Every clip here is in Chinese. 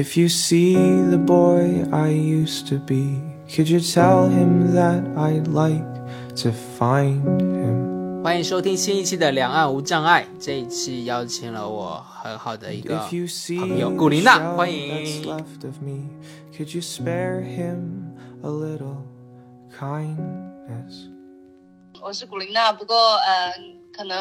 If you see the boy I used to be, could you tell him that I'd like to find him? 欢迎收听新一期的《两岸无障碍》。这一期邀请了我很好的一个 If you see 朋友 the 古琳娜， shell 欢 that's 迎。 left of me, could you spare him a little kindness? 我是古琳娜，不过呃，可能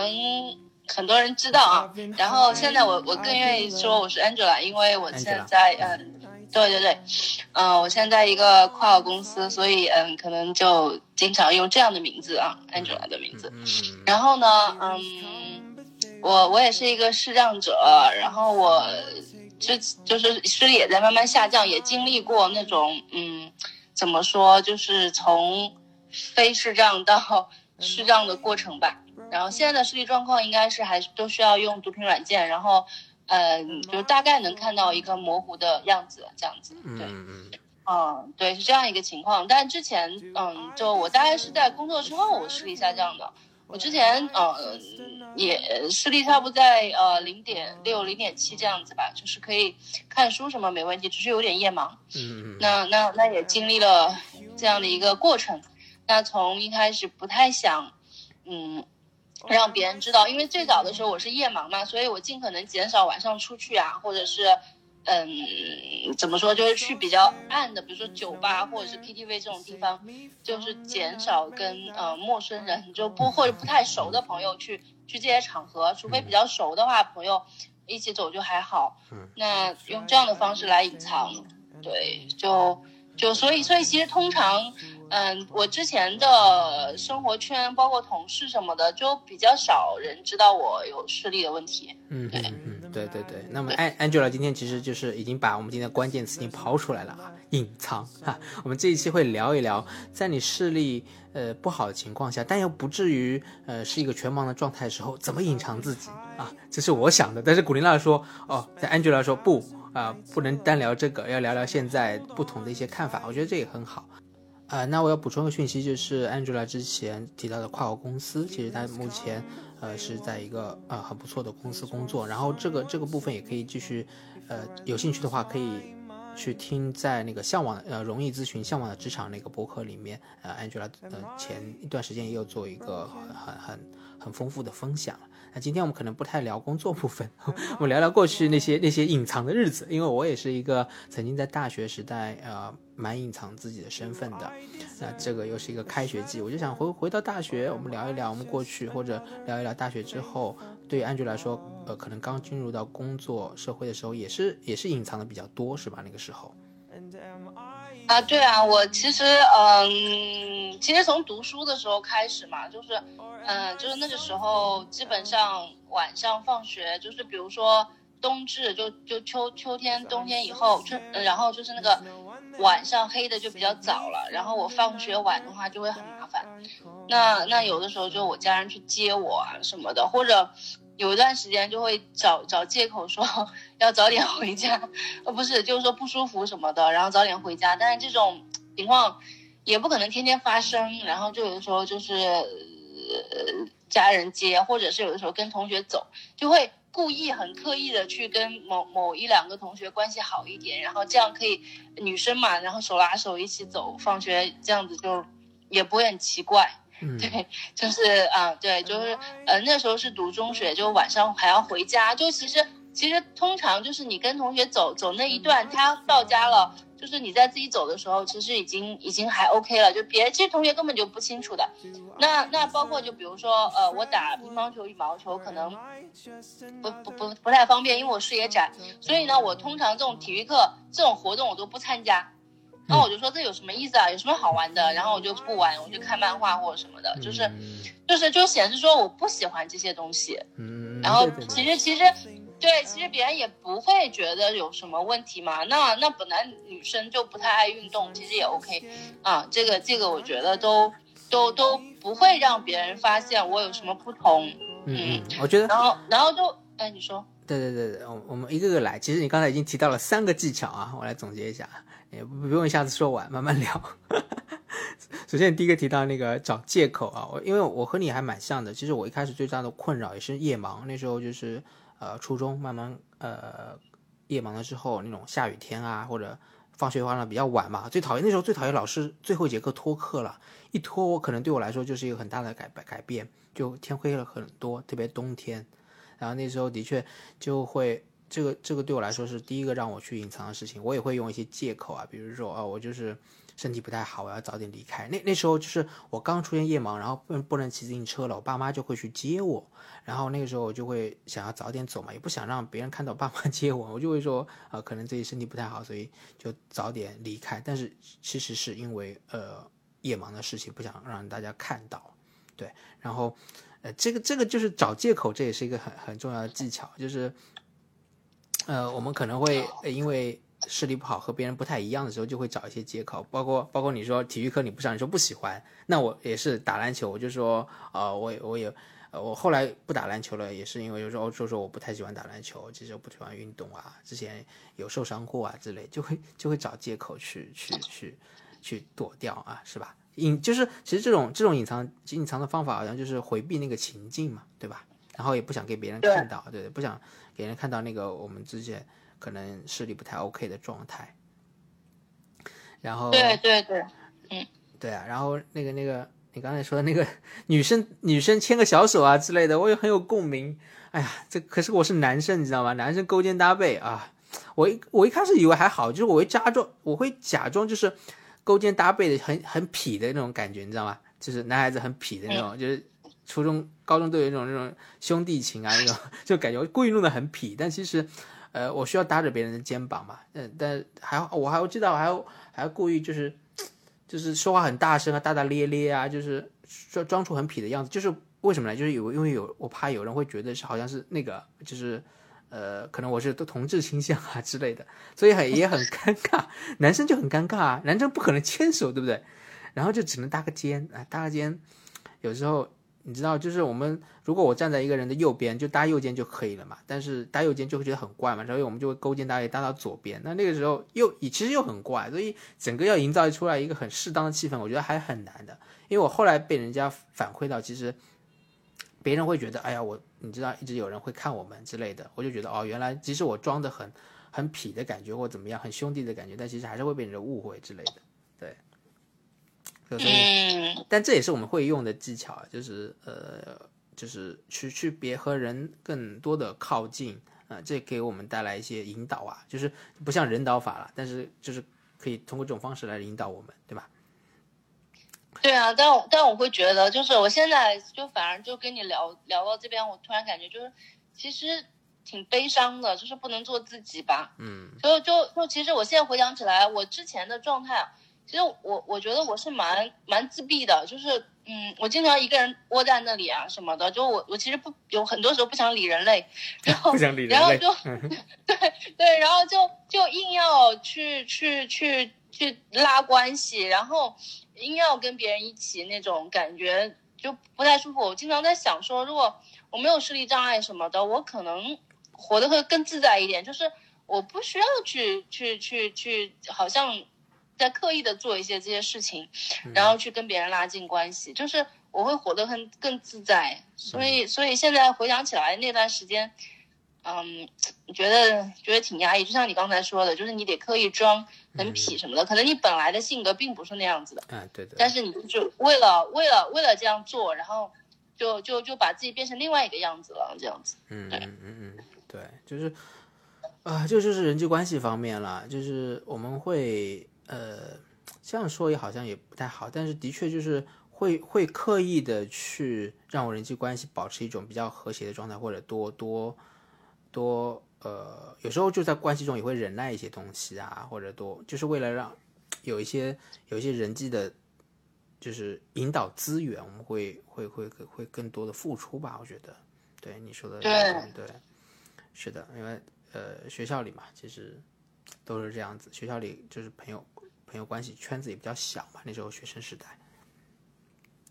很多人知道啊。然后现在我我更愿意说我是 Angela，因为我现在嗯、对对对，嗯、我现在一个跨国公司，所以嗯、可能就经常用这样的名字啊，Angela 的名字。嗯，然后呢，嗯，我我也是一个视障者，然后我就就是视力也在慢慢下降，也经历过那种嗯，怎么说，就是从非视障到视障的过程吧。然后现在的视力状况应该是还是都需要用读屏软件，然后嗯，就大概能看到一个模糊的样子，这样子，对。嗯嗯嗯，对，是这样一个情况。但之前，嗯，就我大概是在工作之后，我视力下降的。我之前，呃，也视力差不多在呃零点六、零点七这样子吧，就是可以看书什么没问题，只是有点夜盲。嗯嗯那那那也经历了这样的一个过程。那从一开始不太想，嗯，让别人知道，因为最早的时候我是夜盲嘛，所以我尽可能减少晚上出去啊，或者是，嗯，怎么说，就是去比较暗的，比如说酒吧或者是 KTV 这种地方，就是减少跟呃陌生人就不或者不太熟的朋友去去这些场合，除非比较熟的话，朋友一起走就还好。那用这样的方式来隐藏，对，就就所以所以其实通常，嗯，我之前的生活圈，包括同事什么的，就比较少人知道我有视力的问题。嗯嗯嗯，对对对。那么安 Angela 今天其实就是已经把我们今天的关键词已经抛出来了啊，隐藏哈。我们这一期会聊一聊，在你视力呃不好的情况下，但又不至于呃是一个全盲的状态的时候，怎么隐藏自己啊？这是我想的。但是古琳娜说，哦，在 Angela 说不啊、不能单聊这个，要聊聊现在不同的一些看法。我觉得这也很好。呃，那我要补充个讯息，就是 Angela 之前提到的跨国公司，其实她目前呃是在一个呃很不错的公司工作，然后这个这个部分也可以继续，呃，有兴趣的话可以去听在那个向往呃容易咨询向往的职场那个博客里面，呃，Angela 呃前一段时间也有做一个很很很丰富的分享。那今天我们可能不太聊工作部分，我们聊聊过去那些那些隐藏的日子，因为我也是一个曾经在大学时代呃蛮隐藏自己的身份的。那这个又是一个开学季，我就想回回到大学，我们聊一聊我们过去，或者聊一聊大学之后。对于 Angela 来说，呃，可能刚进入到工作社会的时候，也是也是隐藏的比较多，是吧？那个时候。啊，对啊，我其实嗯，其实从读书的时候开始嘛，就是嗯，就是那个时候基本上晚上放学，就是比如说冬至，就就秋秋天、冬天以后，春，然后就是那个晚上黑的就比较早了，然后我放学晚的话就会很麻烦。那那有的时候就我家人去接我啊什么的，或者有一段时间就会找找借口说 要早点回家，呃不是就是说不舒服什么的，然后早点回家。但是这种情况也不可能天天发生，然后就有的时候就是呃家人接，或者是有的时候跟同学走，就会故意很刻意的去跟某某一两个同学关系好一点，然后这样可以女生嘛，然后手拉手一起走放学，这样子就也不会很奇怪。嗯，对，就是啊，对，就是呃，那时候是读中学，就晚上还要回家，就其实其实通常就是你跟同学走走那一段，他到家了，就是你在自己走的时候，其实已经已经还 OK 了，就别其实同学根本就不清楚的。那那包括就比如说呃，我打乒乓球、羽毛球可能不不不不太方便，因为我视野窄，所以呢，我通常这种体育课这种活动我都不参加。然后我就说这有什么意思啊？有什么好玩的？然后我就不玩，我就看漫画或者什么的，就是嗯就是就显示说我不喜欢这些东西。嗯，然后其实其实对，其实别人也不会觉得有什么问题嘛。那那本来女生就不太爱运动，其实也 OK 啊。这个这个我觉得都都都不会让别人发现我有什么不同。嗯嗯，我觉得然后然后就哎，你说。对对对对，我我们一个个来。其实你刚才已经提到了三个技巧啊，我来总结一下，也不不用一下子说完，慢慢聊。首先，第一个提到那个找借口啊，我因为我和你还蛮像的，其实我一开始最大的困扰也是夜盲，那时候就是呃初中慢慢呃夜盲了之后，那种下雨天啊，或者放学完了比较晚嘛，最讨厌那时候最讨厌老师最后一节课拖课了，一拖我可能对我来说就是一个很大的改改变，就天黑了很多，特别冬天，然后那时候的确就会这个这个对我来说是第一个让我去隐藏的事情，我也会用一些借口啊，比如说啊我就是身体不太好，我要早点离开。那那时候就是我刚出现夜盲，然后不不能骑自行车了，我爸妈就会去接我。然后那个时候我就会想要早点走嘛，也不想让别人看到爸妈 接我，我就会说啊，可能自己身体不太好，所以就早点离开。但是其实是因为呃夜盲的事情，不想让大家看到，对。然后呃这个这个就是找借口，这也是一个很很重要的技巧，就是呃我们可能会因为视力不好和别人不太一样的时候，就会找一些借口，包括包括你说体育课你不上，你说不喜欢，那我也是打篮球，我就说啊我我也。呃，我后来不打篮球了，也是因为有时候就说我不太喜欢打篮球，其实我不喜欢运动啊，之前有受伤过啊之类，就会就会找借口去去去去躲掉啊，是吧？隐就是其实这种这种隐藏隐藏的方法，好像就是回避那个情境嘛，对吧？然后也不想给别人看到，对，不想给人看到那个我们之间可能视力不太 OK 的状态。然后对对对，嗯，对啊，然后那个那个。你刚才说的那个 女生女生牵个小手啊之类的，我也很有共鸣。哎呀，这可是我是男生，你知道吗？男生勾肩搭背啊，我一我一开始以为还好，就是我会假装，我会假装就是勾肩搭背的，很很痞的那种感觉，你知道吗？就是男孩子很痞的那种，就是初中、高中都有一种那种兄弟情啊，那种 就感觉故意弄得很痞，但其实，呃，我需要搭着别人的肩膀嘛，嗯，但还我还我记得我还要还要故意就是。就是说话很大声啊，大大咧咧啊，就是装装出很痞的样子。就是为什么呢？就是有因为有我怕有人会觉得是好像是那个，就是呃，可能我是同志倾向啊之类的，所以很也很尴尬。男生就很尴尬啊，男生不可能牵手，对不对？然后就只能搭个肩啊，搭个肩，有时候。你知道，就是我们如果我站在一个人的右边，就搭右肩就可以了嘛。但是搭右肩就会觉得很怪嘛，所以我们就会勾肩搭背搭到左边。那那个时候又其实又很怪，所以整个要营造出来一个很适当的气氛，我觉得还很难的。因为我后来被人家反馈到，其实别人会觉得，哎呀，我你知道一直有人会看我们之类的，我就觉得哦，原来即使我装的很很痞的感觉或怎么样，很兄弟的感觉，但其实还是会被人误会之类的。对。嗯，但这也是我们会用的技巧，就是呃，就是去去别和人更多的靠近啊，这给我们带来一些引导啊，就是不像人导法了，但是就是可以通过这种方式来引导我们，对吧？对啊，但我但我会觉得，就是我现在就反而就跟你聊聊到这边，我突然感觉就是其实挺悲伤的，就是不能做自己吧。嗯，就就就其实我现在回想起来，我之前的状态。其实我我觉得我是蛮蛮自闭的，就是嗯，我经常一个人窝在那里啊什么的，就我我其实不有很多时候不想理人类，然后不想理然后就对对，然后就就硬要去去去去拉关系，然后硬要跟别人一起那种感觉就不太舒服。我经常在想说，如果我没有视力障碍什么的，我可能活得会更自在一点，就是我不需要去去去去，好像。在刻意的做一些这些事情，然后去跟别人拉近关系，就是我会活得很更自在。所以，所以现在回想起来那段时间，嗯，觉得觉得挺压抑。就像你刚才说的，就是你得刻意装很痞什么的，可能你本来的性格并不是那样子的。嗯，对的。但是你就为了为了为了这样做，然后就就就把自己变成另外一个样子了，这样子。嗯嗯嗯嗯，对，就是啊，这就是人际关系方面了，就是我们会。呃，这样说也好像也不太好，但是的确就是会会刻意的去让我人际关系保持一种比较和谐的状态，或者多多多呃，有时候就在关系中也会忍耐一些东西啊，或者多就是为了让有一些有一些人际的，就是引导资源，我们会会会会更多的付出吧，我觉得，对你说的对对，是的，因为呃学校里嘛，其实都是这样子，学校里就是朋友。朋友关系圈子也比较小嘛，那时候学生时代。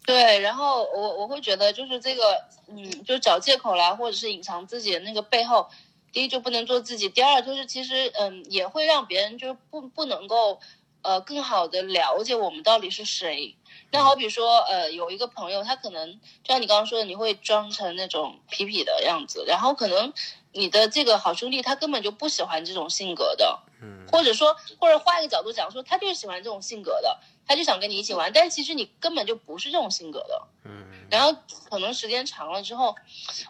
对，然后我我会觉得就是这个，嗯，就找借口啦，或者是隐藏自己的那个背后，第一就不能做自己，第二就是其实嗯也会让别人就不不能够呃更好的了解我们到底是谁。那好比说，呃，有一个朋友，他可能就像你刚刚说的，你会装成那种痞痞的样子，然后可能你的这个好兄弟他根本就不喜欢这种性格的，嗯。或者说，或者换一个角度讲说，他就是喜欢这种性格的，他就想跟你一起玩，但其实你根本就不是这种性格的。嗯。然后可能时间长了之后，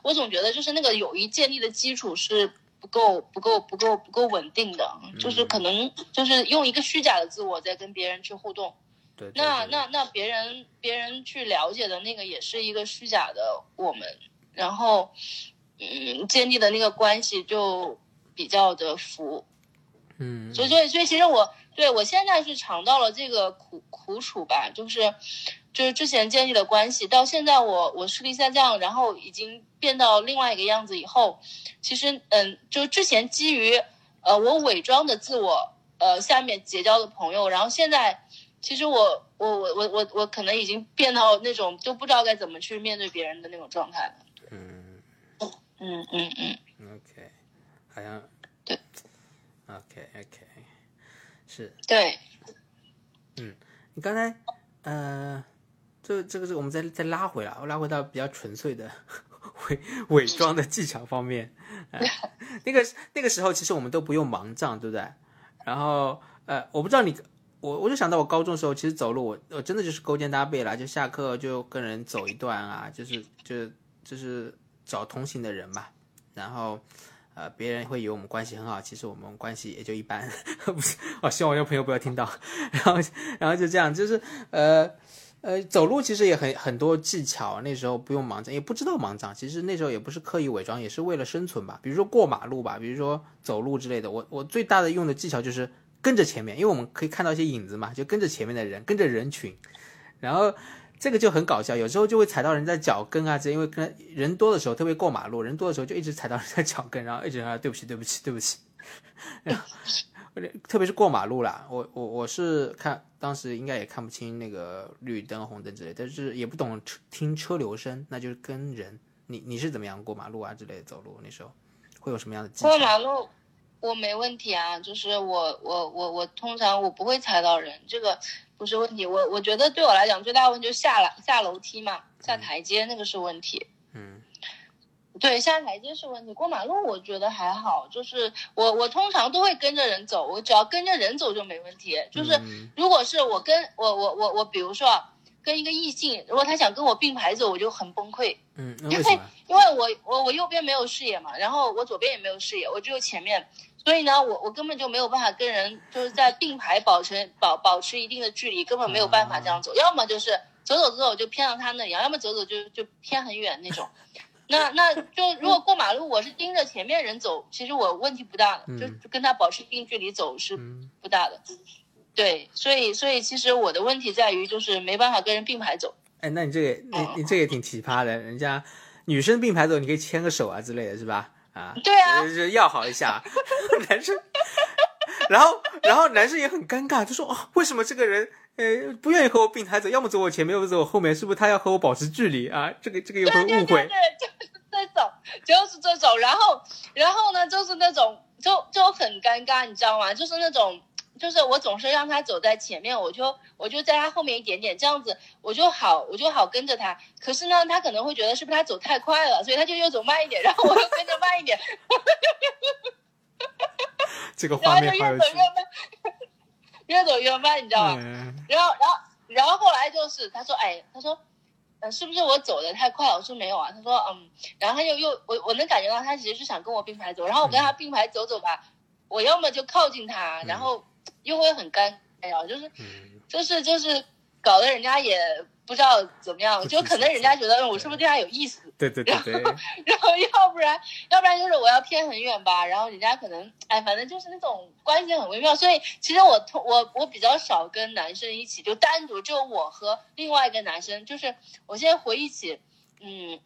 我总觉得就是那个友谊建立的基础是不够、不够、不够、不够稳定的，就是可能就是用一个虚假的自我在跟别人去互动。对，对对那那那别人别人去了解的那个也是一个虚假的我们，然后嗯建立的那个关系就比较的浮，嗯，所以所以所以其实我对我现在是尝到了这个苦苦楚吧，就是就是之前建立的关系，到现在我我视力下降，然后已经变到另外一个样子以后，其实嗯，就之前基于呃我伪装的自我呃下面结交的朋友，然后现在其实我我我我我我可能已经变到那种就不知道该怎么去面对别人的那种状态了。嗯。嗯嗯嗯，，OK，好像对，OK OK，是对，嗯你刚才呃，这这个是我们再再拉回来，拉回到比较纯粹的 伪伪装的技巧方面。呃、那个那个时候其实我们都不用盲杖，对不对？然后呃，我不知道你。我我就想到我高中的时候，其实走路我我真的就是勾肩搭背啦，就下课就跟人走一段啊，就是就是就是找同行的人嘛。然后呃，别人会以为我们关系很好，其实我们关系也就一般。不是，哦，希望我这朋友不要听到。然后然后就这样，就是呃呃，走路其实也很很多技巧，那时候不用盲杖，也不知道盲杖，其实那时候也不是刻意伪装，也是为了生存吧。比如说过马路吧，比如说走路之类的，我我最大的用的技巧就是跟着前面，因为我们可以看到一些影子嘛，就跟着前面的人，跟着人群，然后。这个就很搞笑，有时候就会踩到人家脚跟啊，这因为跟人多的时候，特别过马路，人多的时候就一直踩到人家脚跟，然后一直啊对不起对不起对不起，然后 特别是过马路啦，我我我是看当时应该也看不清那个绿灯红灯之类，但是也不懂车听车流声，那就是跟人，你你是怎么样过马路啊之类的走路那时候会有什么样的？过马路我没问题啊，就是我我我我通常我不会踩到人，这个不是问题。我我觉得对我来讲最大的问题就是下来下楼梯嘛，下台阶那个是问题。嗯对，下台阶是问题。过马路我觉得还好，就是我我通常都会跟着人走，我只要跟着人走就没问题。就是嗯如果是我跟我我我我，比如说啊，跟一个异性，如果他想跟我并排走，我就很崩溃。嗯，因为什么？因为我我我右边没有视野嘛，然后我左边也没有视野，我只有前面，所以呢，我我根本就没有办法跟人就是在并排保持保保持一定的距离，根本没有办法这样走，要么就是走走走走就偏到他那里，要么走走就就偏很远那种。那那就如果过马路，我是盯着前面人走，其实我问题不大的，就嗯就跟他保持一定距离走是嗯不大的。对，所以所以其实我的问题在于就是没办法跟人并排走。哎，那你这个你你这个也挺奇葩的，人家女生并排走，你可以牵个手啊之类的，是吧？啊，对啊就是要好一下。男生，然后然后男生也很尴尬，就说哦，为什么这个人呃不愿意和我并排走，要么走我前面，要么走我后面，是不是他要和我保持距离啊？这个这个又会误会。对对对，就是这种，就是这种。然后，然后呢，就是那种，就就很尴尬，你知道吗？就是那种，就是我总是让他走在前面，我就我就在他后面一点点，这样子我就好，我就好跟着他。可是呢，他可能会觉得是不是他走太快了，所以他就又走慢一点，然后我又跟着慢一点，这个然画面越走好有趣越。慢，越走越慢，你知道吗？嗯然后，然后，然后后来就是他说，哎，他说，呃，是不是我走的太快了？我说没有啊。他说，嗯，然后他就又我我能感觉到他其实是想跟我并排走，然后我跟他并排走走吧，我要么就靠近他，然后又会很尴尬，就是嗯就是就是搞得人家也不知道怎么样，就可能人家觉得嗯我是不是对他有意思，对对对对，然后要不然，要不然就是我要偏很远吧，然后人家可能，哎，反正就是那种关系很微妙。所以其实我通我我比较少跟男生一起，就单独就我和另外一个男生，就是我现在回忆起，嗯，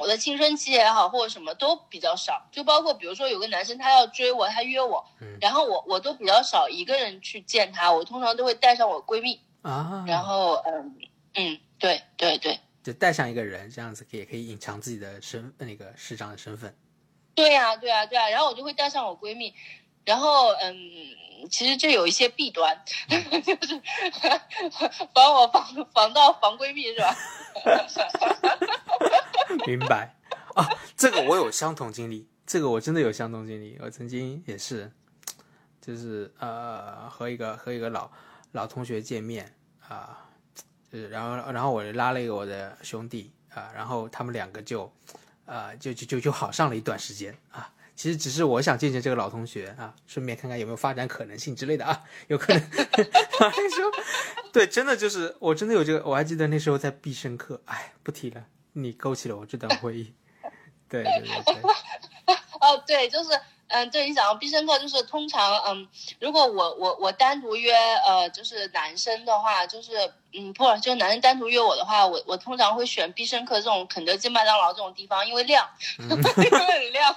我的青春期也好或者什么都比较少，就包括比如说有个男生他要追我，他约我，嗯然后我我都比较少一个人去见他，我通常都会带上我闺蜜，啊，然后嗯嗯，对对对。就带上一个人，这样子也可以隐藏自己的身那个市长的身份。对呀、对呀、对呀、然后我就会带上我闺蜜，然后嗯，其实这有一些弊端，就是 防我防防盗防闺蜜是吧？明白啊，这个我有相同经历，这个我真的有相同经历。我曾经也是，就是呃和一个和一个老老同学见面啊，就是然后然后我拉了一个我的兄弟啊，然后他们两个就啊就就就就好上了一段时间啊。其实只是我想见见这个老同学啊，顺便看看有没有发展可能性之类的啊，有可能。那时候，对，真的就是我真的有这个，我还记得那时候在必胜客，哎，不提了，你勾起了我这段回忆。对对对对。哦，对，就是。嗯，对你讲到必胜客，就是通常，嗯，如果我我我单独约，呃，就是男生的话，就是嗯，不，就是男生单独约我的话，我我通常会选必胜客这种肯德基、麦当劳这种地方，因为亮，因为很亮，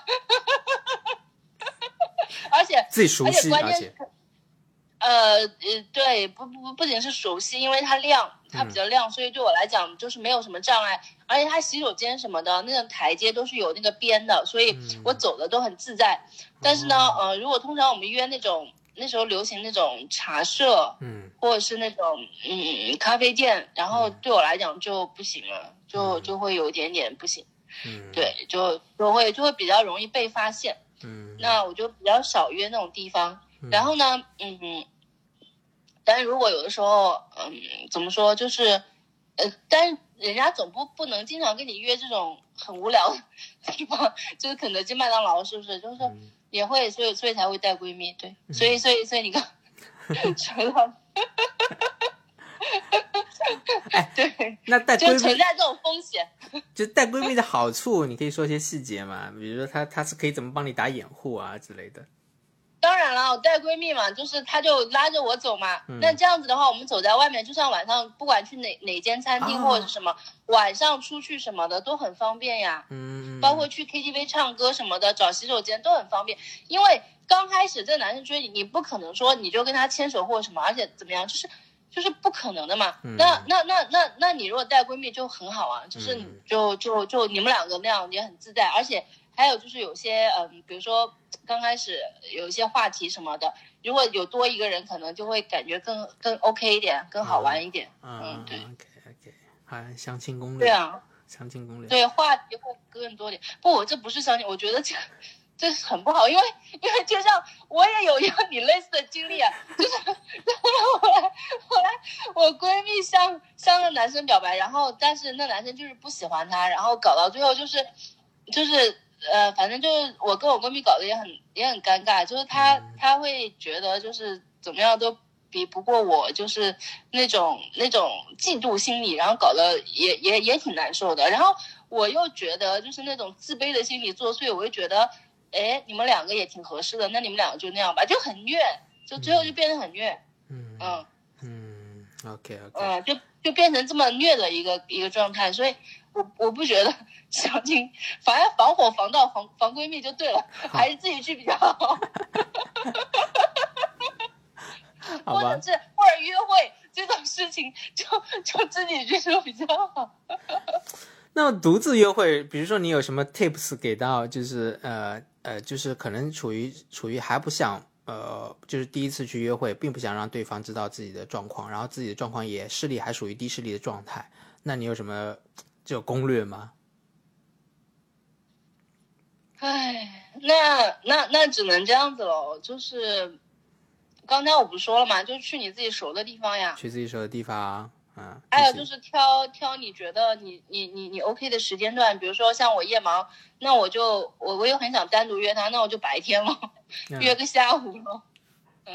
而且自己熟悉，而且。呃呃，对，不不不仅是熟悉，因为它亮，它比较亮，所以对我来讲就是没有什么障碍。而且它洗手间什么的，那个台阶都是有那个边的，所以我走的都很自在。但是呢，呃，如果通常我们约那种那时候流行那种茶社，嗯，或者是那种嗯咖啡店，然后对我来讲就不行了，就就会有一点点不行。嗯，对，就就会就会比较容易被发现。嗯，那我就比较少约那种地方。然后呢，嗯。但是如果有的时候，嗯，怎么说，就是，呃，但是人家总不不能经常跟你约这种很无聊的地方，就是肯德基、麦当劳，是不是？就是也会，所以所以才会带闺蜜，对，所以所以所以你看，成了，哎，对，那带闺蜜存在这种风险，就带闺蜜的好处，你可以说一些细节嘛，比如说她她是可以怎么帮你打掩护啊之类的。当然了，我带闺蜜嘛，就是她就拉着我走嘛。那这样子的话，我们走在外面，就算晚上不管去哪哪间餐厅或者是什么，晚上出去什么的都很方便呀。嗯，包括去 KTV 唱歌什么的，找洗手间都很方便。因为刚开始这男生追你，你不可能说你就跟他牵手或者什么，而且怎么样，就是就是不可能的嘛。那那那那那你如果带闺蜜就很好啊，就是就就就你们两个那样也很自在，而且。还有就是有些嗯，比如说刚开始有一些话题什么的，如果有多一个人，可能就会感觉更更 OK 一点，更好玩一点。嗯，对。OK OK，还，相亲攻略。对啊，相亲攻略。对，话题会更多点。不，我这不是相亲，我觉得这这很不好，因为因为就像我也有一个你类似的经历啊，就是后来后来我闺蜜向向那男生表白，然后但是那男生就是不喜欢她，然后搞到最后就是就是。呃，反正就是我跟我闺蜜搞得也很也很尴尬，就是她她会觉得就是怎么样都比不过我，就是那种那种嫉妒心理，然后搞得也也也挺难受的。然后我又觉得就是那种自卑的心理作祟，我又觉得，哎，你们两个也挺合适的，那你们两个就那样吧，就很虐，就最后就变得很虐。嗯嗯嗯，OK OK，嗯，就就变成这么虐的一个一个状态，所以。我我不觉得相亲，反正防火防盗防防闺蜜就对了，还是自己去比较好。或者是或者约会这种事情，就就自己去说比较好。那么独自约会，比如说你有什么 tips 给到，就是呃呃，就是可能处于处于还不想呃，就是第一次去约会，并不想让对方知道自己的状况，然后自己的状况也视力还属于低视力的状态，那你有什么？这有攻略吗？唉，那那那只能这样子喽。就是刚才我不说了嘛，就去你自己熟的地方呀。去自己熟的地方，嗯。还有就是挑挑你觉得你你你你 OK 的时间段，比如说像我夜盲，那我就我我又很想单独约他，那我就白天了，约个下午了。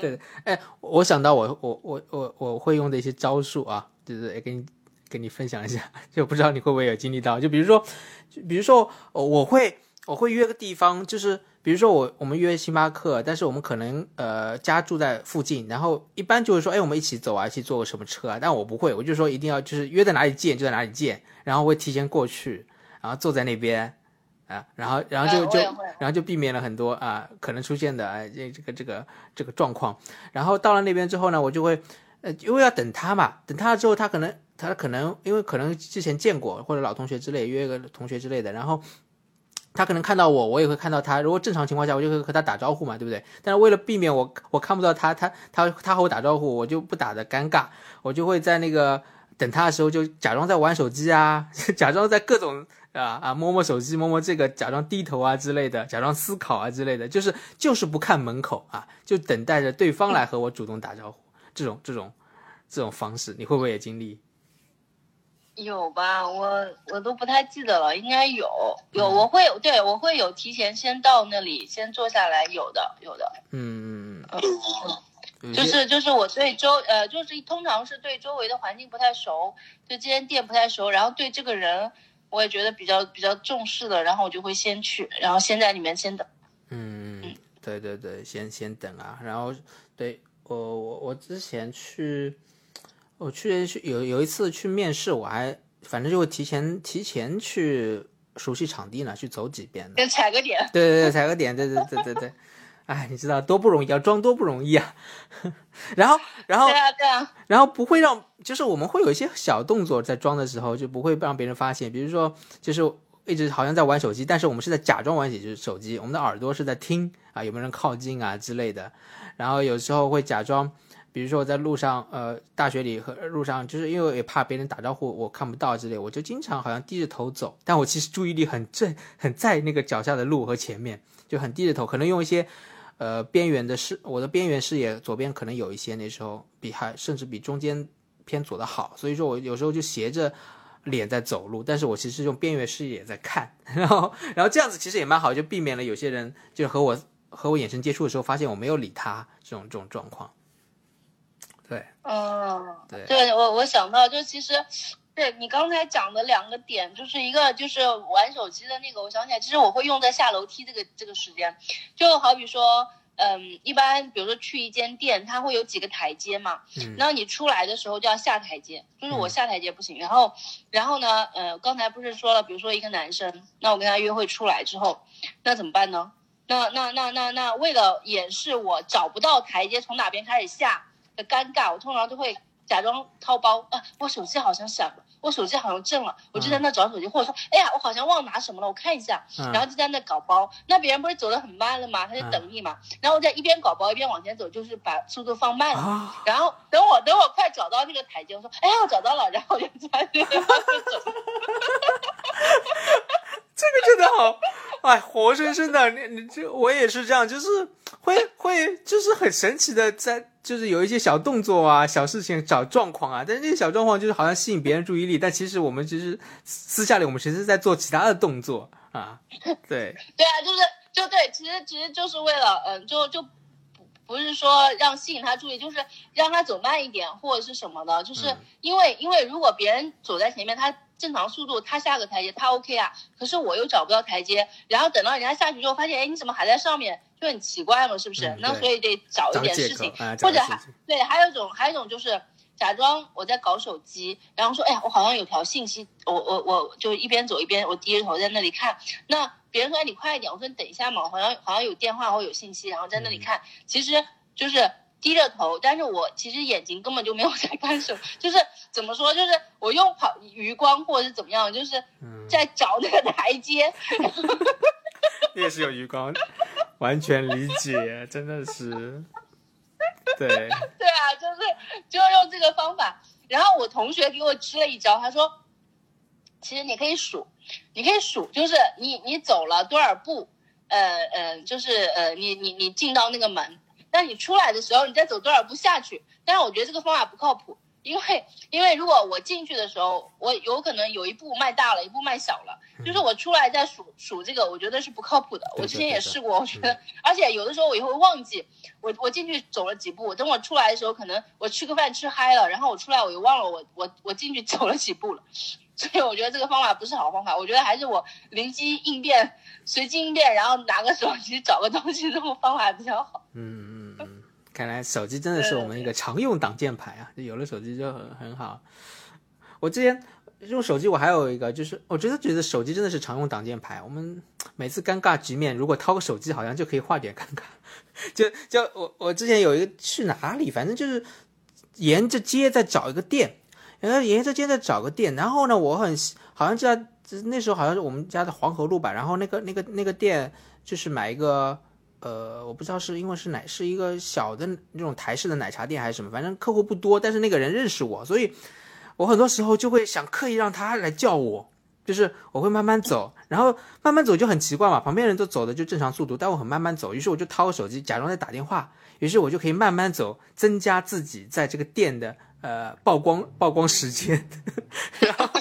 对，哎，我想到我我我我我会用的一些招数啊，就是也给你。跟你分享一下，就不知道你会不会有经历到，就比如说，比如说，我会我会约个地方，就是比如说我我们约星巴克，但是我们可能呃家住在附近，然后一般就是说，哎，我们一起走啊，一起坐个什么车啊，但我不会，我就说一定要就是约在哪里见就在哪里见，然后会提前过去，然后坐在那边啊，然后然后就就然后就避免了很多啊可能出现的啊这这个这个这个状况，然后到了那边之后呢，我就会呃因为要等他嘛，等他了之后他可能。他可能因为可能之前见过或者老同学之类约个同学之类的，然后他可能看到我，我也会看到他。如果正常情况下，我就会和他打招呼嘛，对不对？但是为了避免我我看不到他，他他他和我打招呼，我就不打的尴尬，我就会在那个等他的时候就假装在玩手机啊，假装在各种啊啊摸摸手机，摸摸这个，假装低头啊之类的，假装思考啊之类的，就是就是不看门口啊，就等待着对方来和我主动打招呼，这种这种这种方式，你会不会也经历？有吧，我我都不太记得了，应该有有，我会对我会有提前先到那里先坐下来，有的有的，嗯嗯嗯，嗯，就是就是我对周呃就是通常是对周围的环境不太熟，对这间店不太熟，然后对这个人我也觉得比较比较重视的，然后我就会先去，然后先在里面先等。嗯，对对对，先先等啊，然后对我我我之前去，我去去有有一次去面试，我还反正就会提前提前去熟悉场地呢，去走几遍的。踩个点，对对对，踩个点，对对对对对，哎，你知道多不容易，要装多不容易啊。然后然后对啊对啊，然后不会让，就是我们会有一些小动作在装的时候，就不会让别人发现。比如说，就是一直好像在玩手机，但是我们是在假装玩手机，手机，我们的耳朵是在听啊，有没有人靠近啊之类的。然后有时候会假装，比如说我在路上，呃，大学里和路上，就是因为也怕别人打招呼我看不到之类，我就经常好像低着头走，但我其实注意力很正，很在那个脚下的路和前面，就很低着头，可能用一些。呃，边缘的视，我的边缘视野左边可能有一些，那时候比还甚至比中间偏左的好，所以说我有时候就斜着脸在走路，但是我其实用边缘视野在看，然后然后这样子其实也蛮好，就避免了有些人就和我和我眼神接触的时候，发现我没有理他这种这种状况。对嗯，对对我我想到就其实。对你刚才讲的两个点，就是一个就是玩手机的那个，我想起来，其实我会用在下楼梯这个这个时间，就好比说，嗯，一般比如说去一间店，它会有几个台阶嘛，嗯然后你出来的时候就要下台阶，就是我嗯下台阶不行，然后然后呢，呃，刚才不是说了，比如说一个男生，那我跟他约会出来之后，那怎么办呢？那那那那那为了掩饰我找不到台阶从哪边开始下的尴尬，我通常都会假装掏包啊，我手机好像响了，我手机好像震了，我就在那找手机，或者说，哎呀，我好像忘拿什么了，我看一下，嗯然后就在那搞包。那别人不是走得很慢了吗？他就等你嘛，然后我在一边搞包一边往前走，就是把速度放慢了。啊，然后等我等我快找到那个台阶，我说，哎呀，我找到了，然后我就在那个走。这个真的好，哎，活生生的，你你这我也是这样，就是会会就是很神奇的在，就是有一些小动作啊、小事情找状况啊，但是这些小状况就是好像吸引别人注意力，但其实我们其实私下里我们其实在做其他的动作啊，对，对啊，就是就对，其实其实就是为了，嗯、就就不不是说让吸引他注意，就是让他走慢一点或者是什么的，就是嗯。因为、因为如果别人走在前面，他正常速度他下个台阶他 OK 啊，可是我又找不到台阶，然后等到人家下去之后发现，哎，你怎么还在上面，就很奇怪嘛，是不是？嗯那所以得找一点事情，啊，或者还对，还有一种，还有一种就是假装我在搞手机，然后说，哎呀，我好像有条信息，我我我就一边走一边我低着头在那里看。那别人说，哎，你快一点，我说你等一下嘛，好像好像有电话或有信息，然后在那里看，其实就是。低着头，但是我其实眼睛根本就没有 在看手，就是怎么说，就是我用跑余光或者是怎么样，就是嗯，在找那个台阶。你 也是有余光，完全理解，真的是，对，对啊，就是就用这个方法。然后我同学给我支了一招，他说，其实你可以数，你可以数，就是你你走了多少步，呃呃，就是呃你你你进到那个门，那你出来的时候你再走多少步下去。但是我觉得这个方法不靠谱，因为因为如果我进去的时候，我有可能有一步迈大了，一步迈小了，就是我出来再数数这个，我觉得是不靠谱的。我之前也试过，我觉得，而且有的时候我也会忘记，我我进去走了几步，等我出来的时候，可能我吃个饭吃嗨了，然后我出来我又忘了我我我进去走了几步了，所以我觉得这个方法不是好方法，我觉得还是我灵机应变、随机应变，然后拿个手机找个东西这种方法比较好。嗯嗯嗯，看来手机真的是我们一个常用挡箭牌啊，就有了手机就很很好。我之前用手机，我还有一个就是，我真的觉得手机真的是常用挡箭牌。我们每次尴尬局面，如果掏个手机，好像就可以化解尴尬。就就我我之前有一个去哪里，反正就是沿着街在找一个店，然后沿着街在找个店，然后呢，我很好像就在那时候好像是我们家的黄河路吧，然后那个那个那个店就是买一个。呃，我不知道是因为是奶是一个小的那种台式的奶茶店还是什么，反正客户不多，但是那个人认识我，所以我很多时候就会想刻意让他来叫我，就是我会慢慢走，然后慢慢走就很奇怪嘛，旁边人都走的就正常速度，但我很慢慢走，于是我就掏个手机假装在打电话，于是我就可以慢慢走，增加自己在这个店的呃曝光曝光时间，然后。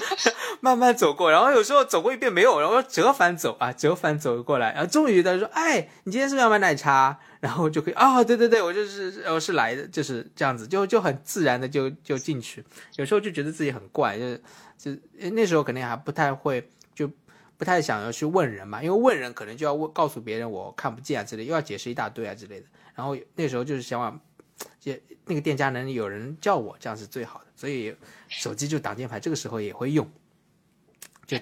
慢慢走过，然后有时候走过一遍没有，然后折返走啊，折返走过来，然后终于他说：“哎，你今天是不是要买奶茶？”然后就可以啊，对对对，我就是我是来的，就是这样子，就就很自然的就就进去。有时候就觉得自己很怪，就是就那时候肯定还不太会，就不太想要去问人嘛，因为问人可能就要问告诉别人我看不见啊之类，又要解释一大堆啊之类的。然后那时候就是想往，就那个店家能有人叫我，这样是最好的。所以手机就挡箭牌，这个时候也会用。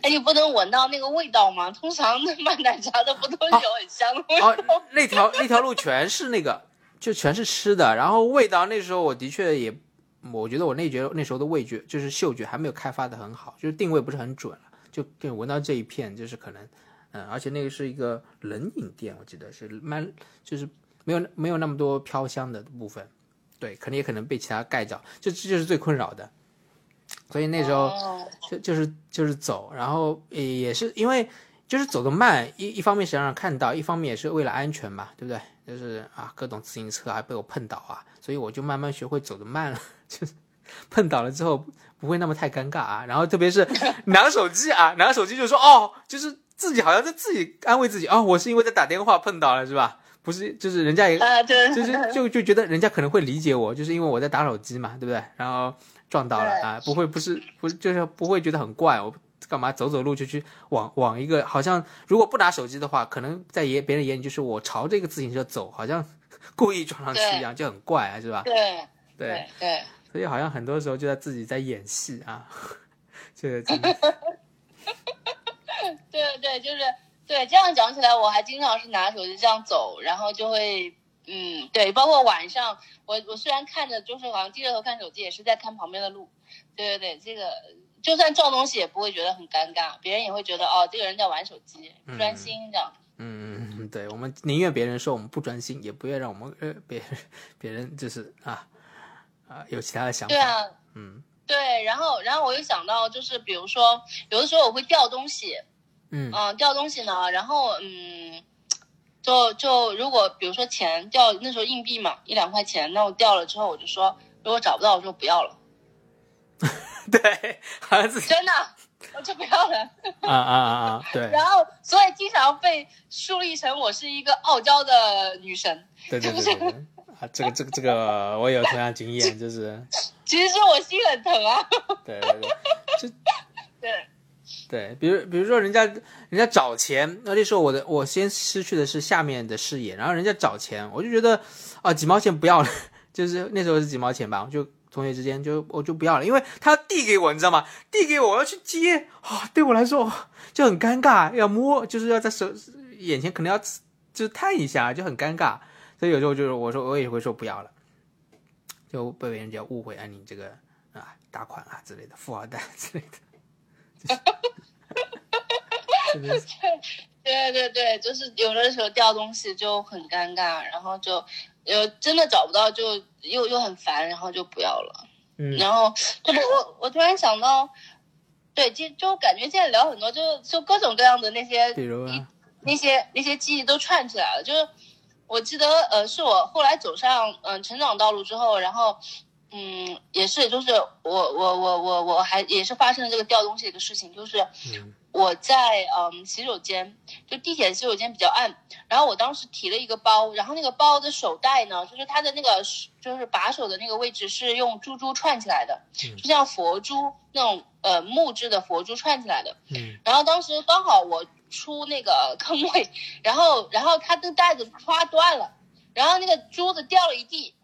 哎，你不能闻到那个味道吗？通常卖奶茶的不都有很香的味道？那条那条路全是那个，就全是吃的，然后味道那时候我的确也，我觉得我那觉那时候的味觉就是嗅觉还没有开发的很好，就是定位不是很准了，就就闻到这一片就是可能，嗯，而且那个是一个冷饮店，我记得是卖就是没有没有那么多飘香的部分，对，可能也可能被其他盖掉，这这就是最困扰的。所以那时候就就是就是走，然后也也是因为就是走得慢，一一方面是让人看到，一方面也是为了安全嘛，对不对？就是啊，各种自行车还被我碰倒啊，所以我就慢慢学会走得慢了，就是碰倒了之后不会那么太尴尬啊。然后特别是 拿手机啊，拿手机就说哦，就是自己好像在自己安慰自己哦，我是因为在打电话碰到了是吧？不是，就是人家也就是就就觉得人家可能会理解我，就是因为我在打手机嘛，对不对？然后。撞到了啊！不会，不是，不是，就是不会觉得很怪。我干嘛走走路就去往往一个好像如果不拿手机的话，可能在眼别人眼里就是我朝这个自行车走，好像故意撞上去一样，就很怪啊，是吧？对对对，所以好像很多时候就在自己在演戏啊。这个，对对对，就是对。这样讲起来，我还经常是拿手机这样走，然后就会。嗯，对，包括晚上，我我虽然看着就是好像低着头看手机，也是在看旁边的路。对对对，这个就算撞东西也不会觉得很尴尬，别人也会觉得哦，这个人在玩手机，不专心这样。嗯嗯嗯，对，我们宁愿别人说我们不专心，也不愿让我们呃别人别人就是啊啊有其他的想法。对啊，嗯，对，然后然后我又想到就是比如说有的时候我会掉东西，嗯嗯掉东西呢，然后嗯。就就如果比如说钱掉那时候硬币嘛一两块钱那我掉了之后我就说如果找不到我说不要了，对，好像是真的我就不要了 啊啊啊啊对，然后所以经常被树立成我是一个傲娇的女神，对对对对啊这个这个这个我有同样经验就是其实是我心很疼啊，对对对就对。对，比如比如说人家人家找钱，那那时候我的我先失去的是下面的视野，然后人家找钱，我就觉得啊几毛钱不要了，就是那时候是几毛钱吧，就同学之间就我就不要了，因为他递给我，你知道吗？递给我我要去接啊，对我来说就很尴尬，要摸就是要在手眼前可能要就探一下，就很尴尬，所以有时候就是我说我也会说不要了，就被别人家误会啊你这个啊大款啊之类的富二代 之类的。哈哈哈哈哈！对对对，就是有的时候掉东西就很尴尬，然后就有真的找不到，就又又很烦，然后就不要了。嗯，然后就是我我突然想到，对，就就感觉现在聊很多，就就各种各样的那些，比如那些那些记忆都串起来了。就是我记得，呃，是我后来走上嗯成长道路之后，然后。嗯，也是，就是我我我我我还也是发生了这个掉东西的事情，就是我在嗯洗手间，就地铁洗手间比较暗，然后我当时提了一个包，然后那个包的手袋呢，就是它的那个就是把手的那个位置是用珠珠串起来的，就像佛珠那种呃木质的佛珠串起来的，嗯，然后当时刚好我出那个 坑位，然后然后它的带子歘断了，然后那个珠子掉了一地，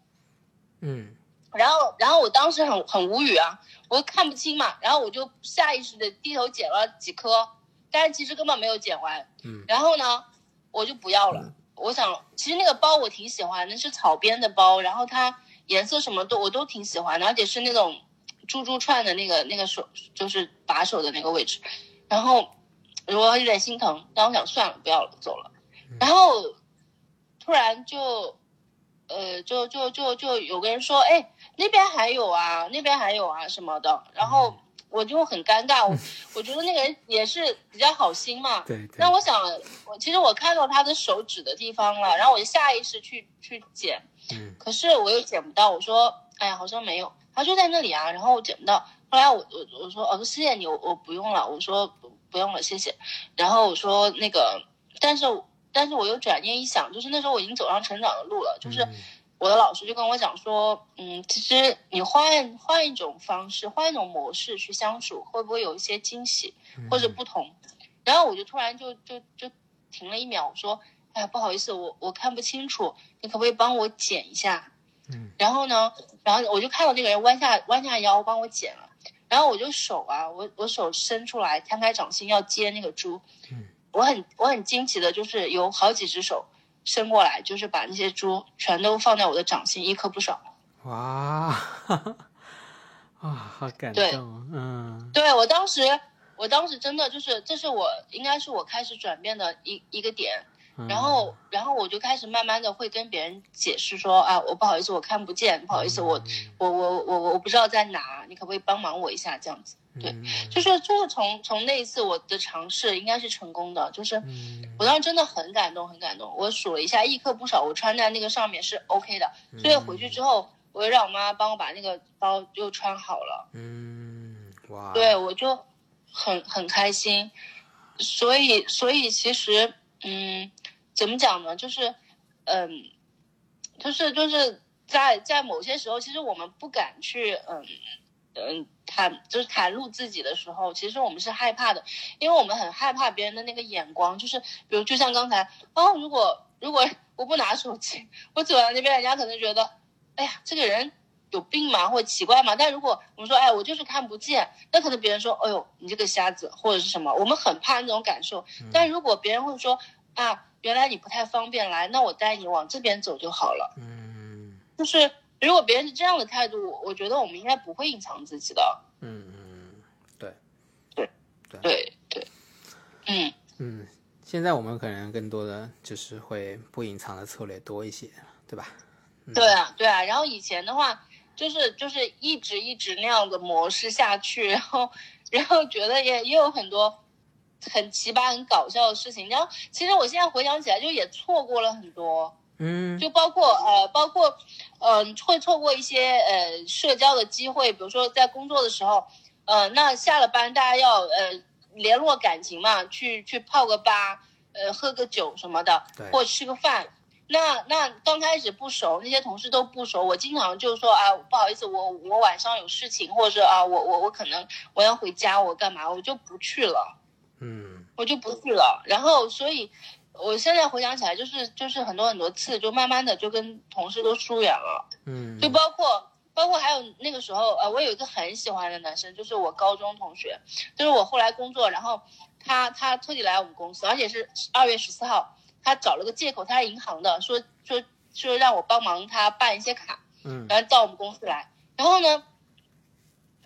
嗯。然后，然后我当时很很无语啊，我看不清嘛，然后我就下意识的低头捡了几颗，但是其实根本没有捡完。嗯。然后呢，我就不要了。我想，其实那个包我挺喜欢的，是草编的包，然后它颜色什么都我都挺喜欢的，而且是那种珠珠串的那个那个手，就是把手的那个位置。然后我有点心疼，但我想算了，不要了，走了。然后突然就，呃，就就就就有个人说，哎，那边还有啊，那边还有啊什么的。然后我就很尴尬，我 我觉得那个人也是比较好心嘛。对对。那我想，我其实我看到他的手指的地方了，然后我就下意识去去捡，嗯可是我又捡不到。我说，哎呀，好像没有，他就在那里啊。然后我捡不到，后来我我我说，哦，谢谢你，我我不用了。我说不不用了，谢谢。然后我说那个，但是但是我又转念一想，就是那时候我已经走上成长的路了，就是嗯我的老师就跟我讲说，嗯，其实你换换一种方式，换一种模式去相处，会不会有一些惊喜或者不同？然后我就突然就就就停了一秒，我说，哎呀，不好意思，我我看不清楚，你可不可以帮我剪一下？嗯然后呢，然后我就看到那个人弯下弯下腰帮我剪了，然后我就手啊，我我手伸出来，摊开掌心要接那个猪，嗯我很我很惊奇的就是有好几只手伸过来，就是把那些猪全都放在我的掌心，一颗不少。哇，啊，好感对动，嗯对我当时，我当时真的就是，这是我应该是我开始转变的一一个点。嗯。然后，然后我就开始慢慢的会跟别人解释说啊，我不好意思，我看不见，不好意思，我我我我我不知道在哪，你可不可以帮忙我一下？这样子，对，嗯就是就是从从那一次我的尝试应该是成功的，就是嗯。我当时真的很感动，很感动。我数了一下，一颗不少，我穿在那个上面是 OK 的，所以回去之后，我就让我妈帮我把那个包又穿好了。嗯，哇，对，我就很很开心，所以所以其实，嗯，怎么讲呢？就是，嗯，就是就是在在某些时候，其实我们不敢去，嗯嗯袒就是袒露自己的时候，其实我们是害怕的，因为我们很害怕别人的那个眼光，就是比如就像刚才，哦，如果如果我不拿手机，我走到那边，人家可能觉得，哎呀，这个人。有病吗？或者奇怪吗？但如果我们说，哎，我就是看不见，那可能别人说，哎呦，你这个瞎子，或者是什么，我们很怕那种感受。但如果别人会说，啊，原来你不太方便来，那我带你往这边走就好了。嗯就是如果别人是这样的态度，我我觉得我们应该不会隐藏自己的。嗯嗯，对对对，嗯，嗯，现在我们可能更多的就是会不隐藏的策略多一些，对吧？对啊对啊。然后以前的话，就是就是一直一直那样的模式下去，然后然后觉得也也有很多很奇葩、很搞笑的事情。然后其实我现在回想起来，就也错过了很多。嗯就包括呃，包括嗯、呃，会错过一些呃社交的机会，比如说在工作的时候，呃，那下了班大家要呃联络感情嘛，去去泡个吧，呃，喝个酒什么的对，或吃个饭。那那刚开始不熟，那些同事都不熟，我经常就说啊，不好意思，我我晚上有事情，或者是啊，我我我可能我要回家，我干嘛，我就不去了。嗯。我就不去了。然后，所以我现在回想起来，就是就是很多很多次，就慢慢的就跟同事都疏远了。嗯，就包括包括还有那个时候，呃，我有一个很喜欢的男生，就是我高中同学，就是我后来工作，然后他他特地来我们公司，而且是二月十四号，他找了个借口，他是银行的，说说说让我帮忙他办一些卡，嗯。然后到我们公司来，然后呢，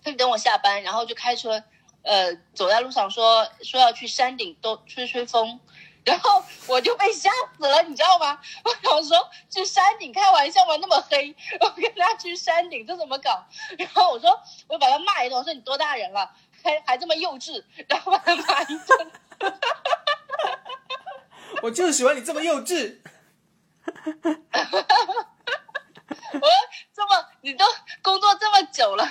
他就等我下班，然后就开车，呃，走在路上说说要去山顶都吹吹风，然后我就被吓死了，你知道吗？我想说去山顶开玩笑吗？那么黑，我跟他去山顶这怎么搞？然后我说我把他骂一顿，我说你多大人了，还还这么幼稚，然后把他骂一顿。我就是喜欢你这么幼稚。哈哈哈我 说这么你都工作这么久了，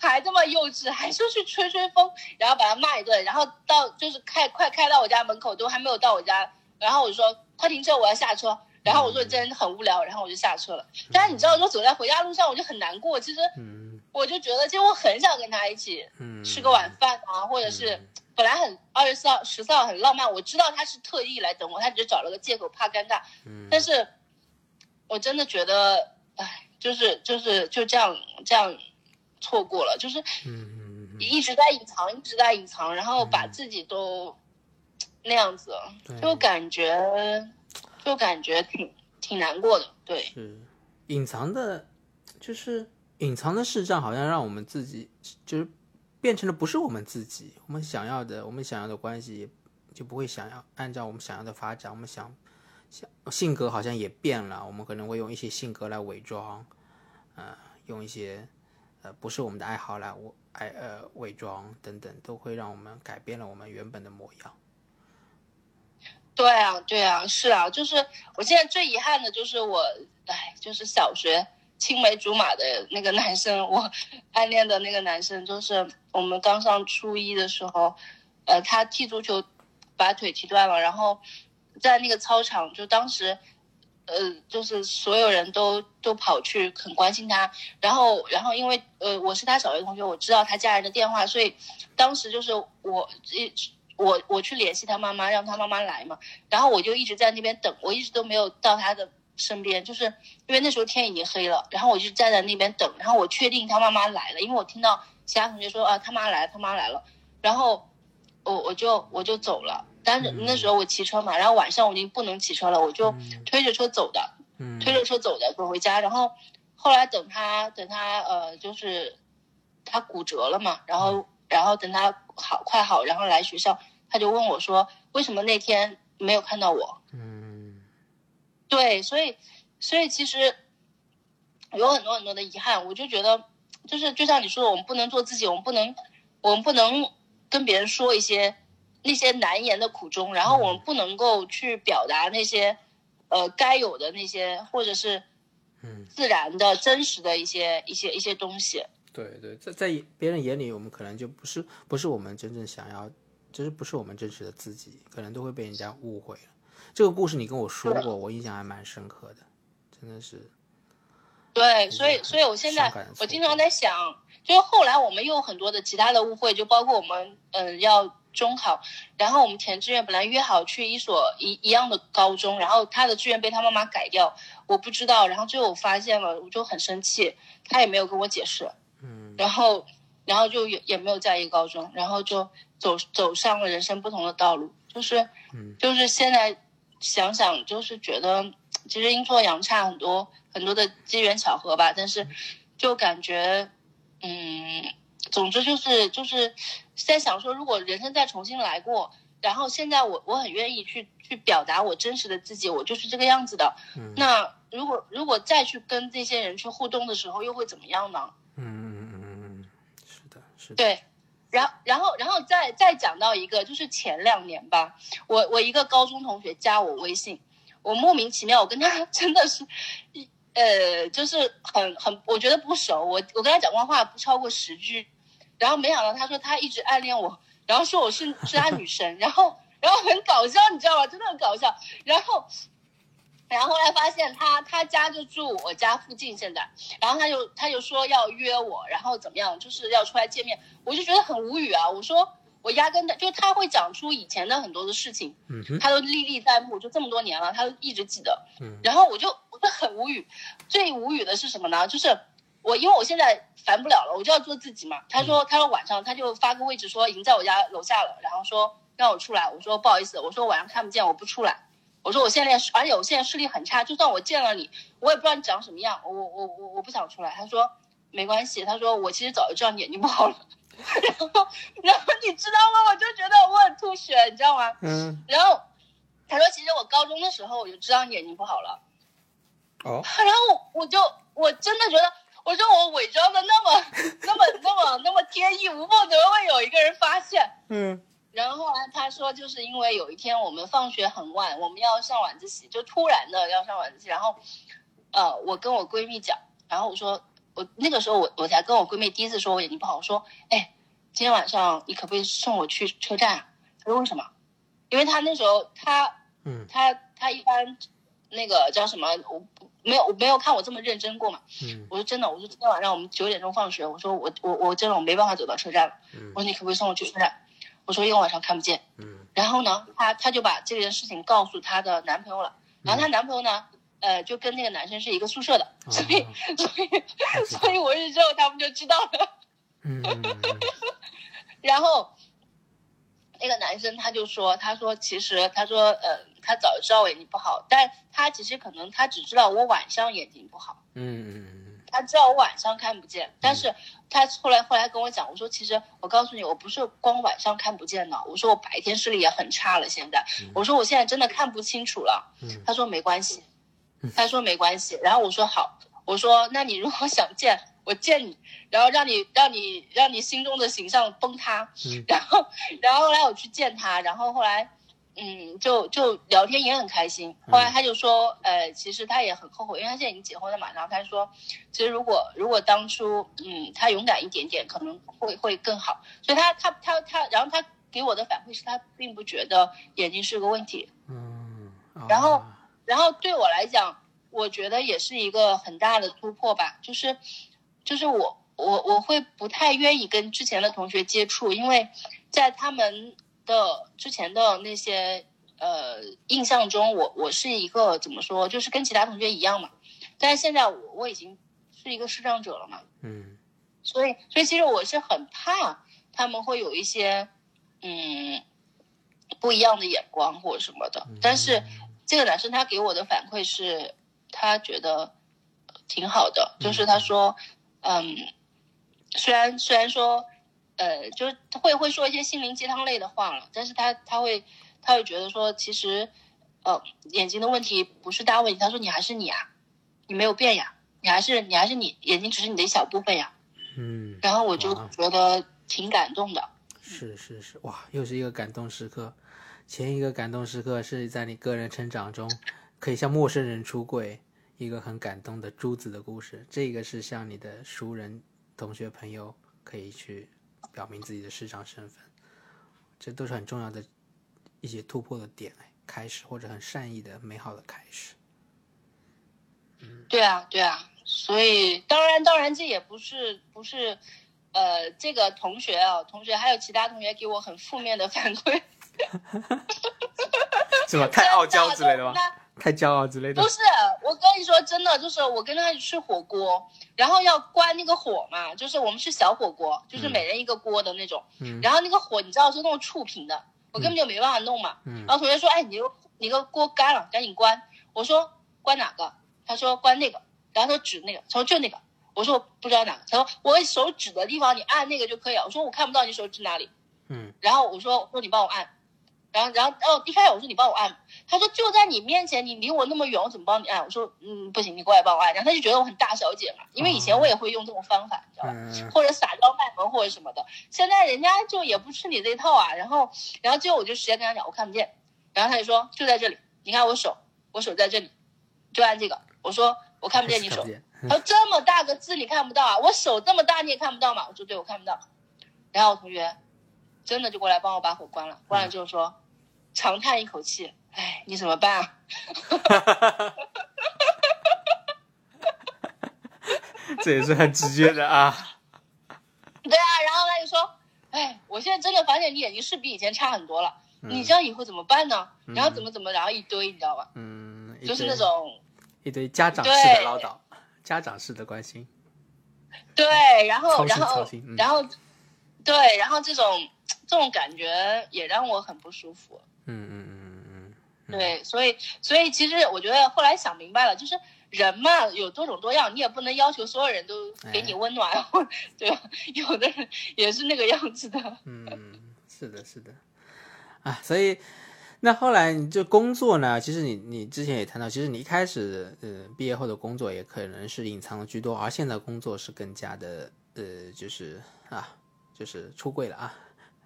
还这么幼稚，还说去吹吹风，然后把他骂一顿，然后到就是开快开到我家门口都还没有到我家，然后我就说快停车，我要下车。然后我说真的很无聊，然后我就下车了。但是你知道，就走在回家路上，我就很难过。其实嗯我就觉得，其实我很想跟他一起嗯，吃个晚饭啊，或者是本来很二月四号、十四号很浪漫，我知道他是特意来等我，他只是找了个借口怕尴尬。嗯，但是我真的觉得，哎，就是就是就这样这样错过了，就是嗯一直在隐藏，一直在隐藏，然后把自己都那样子，对就感觉就感觉挺挺难过的。对，是隐藏的，就是隐藏的视障，好像让我们自己就是变成了不是我们自己，我们想要的，我们想要的关系就不会想要按照我们想要的发展。我们想性格好像也变了，我们可能会用一些性格来伪装，呃，用一些呃不是我们的爱好来我爱呃伪装等等，都会让我们改变了我们原本的模样。对啊，对啊，是啊，就是我现在最遗憾的就是我，哎，就是小学青梅竹马的那个男生，我暗恋的那个男生，就是我们刚上初一的时候，呃，他踢足球把腿踢断了，然后在那个操场，就当时，呃，就是所有人都都跑去很关心他，然后，然后因为呃我是他小学同学，我知道他家人的电话，所以当时就是我一。我我去联系他妈妈，让他妈妈来嘛，然后我就一直在那边等，我一直都没有到他的身边，就是因为那时候天已经黑了，然后我就站在那边等，然后我确定他妈妈来了，因为我听到其他同学说啊他妈来了，他妈来了，然后我我就我就走了，但是那时候我骑车嘛，然后晚上我已经不能骑车了，我就推着车走的，推着车走的走回家，然后后来等他等他呃就是他骨折了嘛，然后然后等他好快好，然后来学校。他就问我说：“为什么那天没有看到我？”嗯，对，所以，所以其实有很多很多的遗憾。我就觉得，就是就像你说的，我们不能做自己，我们不能，我们不能跟别人说一些那些难言的苦衷，然后我们不能够去表达那些呃该有的那些，或者是嗯自然的真实的一些一些一些东西。对对，在在别人眼里，我们可能就不是不是我们真正想要。就是不是我们真实的自己，可能都会被人家误会了。这个故事你跟我说过，我印象还蛮深刻的，真的是。对，所以，所以我现在我经常在想，就是后来我们又很多的其他的误会，就包括我们嗯要中考，然后我们填志愿本来约好去一所一一样的高中，然后他的志愿被他妈妈改掉，我不知道，然后最后我发现了，我就很生气，他也没有跟我解释，嗯，然后然后就也也没有在一个高中，然后就。走走上了人生不同的道路，就是，就是现在想想，就是觉得其实阴错阳差很多很多的机缘巧合吧，但是就感觉，嗯，总之就是就是在想说，如果人生再重新来过，然后现在我我很愿意去去表达我真实的自己，我就是这个样子的。那如果如果再去跟这些人去互动的时候，又会怎么样呢？嗯嗯嗯嗯嗯，是的，是的，对。然后，然后，然后再再讲到一个，就是前两年吧，我我一个高中同学加我微信，我莫名其妙，我跟他 真的是，呃，就是很很，我觉得不熟，我我跟他讲过话不超过十句，然后没想到他说他一直暗恋我，然后说我是是他女神，然后然后很搞笑，你知道吗？真的很搞笑，然后。然后后来发现他他家就住我家附近，现在，然后他就他就说要约我，然后怎么样，就是要出来见面，我就觉得很无语啊。我说我压根的就他会讲出以前的很多的事情，嗯，他都历历在目，就这么多年了，他都一直记得。嗯，然后我就我就很无语，最无语的是什么呢？就是我因为我现在烦不了了，我就要做自己嘛。他说他说晚上他就发个位置说已经在我家楼下了，然后说让我出来，我说不好意思，我说晚上看不见，我不出来。我说我现在，而且我现在视力很差，就算我见了你，我也不知道你长什么样。我我我我不想出来。他说没关系，他说我其实早就知道你眼睛不好了。然后然后你知道吗？我就觉得我很吐血，你知道吗？嗯。然后他说其实我高中的时候我就知道你眼睛不好了。哦。然后我就我真的觉得，我说我伪装的那么那么那么那么天衣无缝，怎么会有一个人发现？嗯。然后后来他说，就是因为有一天我们放学很晚，我们要上晚自习，就突然的要上晚自习。然后，呃，我跟我闺蜜讲，然后我说，我那个时候我我才跟我闺蜜第一次说我眼睛不好，我说，哎，今天晚上你可不可以送我去车站？她说为什么？因为他那时候他，嗯，他他一般那个叫什么，我没有我没有看我这么认真过嘛。嗯，我说真的，我说今天晚上我们九点钟放学，我说我我我真的我没办法走到车站了。嗯，我说你可不可以送我去车站？我说因为晚上看不见，嗯，然后呢，她她就把这件事情告诉她的男朋友了，然后她男朋友呢，呃，就跟那个男生是一个宿舍的，所以所以 所以我是之后他们就知道了，嗯，然后那个男生他就说，他说其实他说呃，他早就知道我眼睛不好，但他其实可能他只知道我晚上眼睛不好，嗯嗯嗯，他知道我晚上看不见，但是他后来后来跟我讲，我说其实我告诉你，我不是光晚上看不见的，我说我白天视力也很差了，现在，我说我现在真的看不清楚了。他说没关系，他说没关系，然后我说好，我说那你如果想见我见你，然后让你让你让你心中的形象崩塌，然后然后后来我去见他，然后后来。嗯，就就聊天也很开心。后来他就说，呃，其实他也很后悔，因为他现在已经结婚了嘛。然后他说，其实如果如果当初，嗯，他勇敢一点点，可能会会更好。所以他他他他，然后他给我的反馈是他并不觉得眼睛是个问题。嗯，然后然后对我来讲，我觉得也是一个很大的突破吧。就是就是我我我会不太愿意跟之前的同学接触，因为在他们。的之前的那些呃印象中，我我是一个怎么说，就是跟其他同学一样嘛。但是现在我我已经是一个视障者了嘛，嗯，所以所以其实我是很怕他们会有一些嗯不一样的眼光或者什么的。但是这个男生他给我的反馈是，他觉得挺好的，就是他说，嗯，虽然虽然说。呃，就是会会说一些心灵鸡汤类的话了，但是他他会他会觉得说，其实，呃，眼睛的问题不是大问题。他说你还是你啊，你没有变呀，你还是你还是你，眼睛只是你的一小部分呀。嗯。然后我就觉得挺感动的。是是是，哇，又是一个感动时刻。前一个感动时刻是在你个人成长中，可以向陌生人出柜，一个很感动的珠子的故事。这个是向你的熟人、同学、朋友可以去。表明自己的市场身份，这都是很重要的一些突破的点，开始或者很善意的美好的开始。嗯，对啊，对啊，所以当然，当然这也不是不是，呃，这个同学啊，同学还有其他同学给我很负面的反馈，是吧？太傲娇之类的吗？太骄傲之类的。不是，我跟你说真的，就是我跟他去吃火锅，然后要关那个火嘛，就是我们是小火锅，就是每人一个锅的那种。嗯。然后那个火你知道是那种触屏的，我根本就没办法弄嘛。嗯。然后同学说：“哎，你你个锅干了，赶紧关。”我说：“关哪个？”他说：“关那个。”然后他指那个，他说就那个。我说：“我不知道哪个。”他说：“我手指的地方，你按那个就可以了。”我说：“我看不到你手指哪里。”嗯。然后我说：“我说你帮我按。”然后，然后，哦，一开始我说你帮我按，他说就在你面前，你离我那么远，我怎么帮你按？我说，嗯，不行，你过来帮我按。然后他就觉得我很大小姐嘛，因为以前我也会用这种方法，你知道吧？或者撒娇卖萌或者什么的。现在人家就也不吃你这套啊。然后，然后最后我就直接跟他讲，我看不见。然后他就说就在这里，你看我手，我手在这里，就按这个。我说我看不见你 手。他说这么大个字你看不到啊？我手这么大你也看不到嘛？我说对，我看不到。然后我同学真的就过来帮我把火关了，关了之后说。长叹一口气，哎，你怎么办啊？这也是很直接的啊。对啊，然后他就说：“哎，我现在真的发现你眼睛是比以前差很多了，你这样以后怎么办呢？然后怎么怎么，然后一堆，你知道吧？嗯，就是那种一堆家长式的唠叨，家长式的关心。对，然后然后然后对，然后这种这种感觉也让我很不舒服。嗯嗯嗯嗯嗯，对，所以所以其实我觉得后来想明白了，就是人嘛有多种多样，你也不能要求所有人都给你温暖，对吧？有的人也是那个样子的。嗯，是的，是的，啊，所以那后来你这工作呢？其实你你之前也谈到，其实你一开始呃毕业后的工作也可能是隐藏的居多，而现在工作是更加的呃就是啊就是出柜了啊，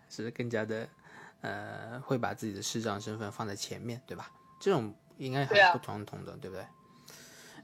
是更加的。呃，会把自己的视障身份放在前面，对吧？这种应该很不传统的，对不对？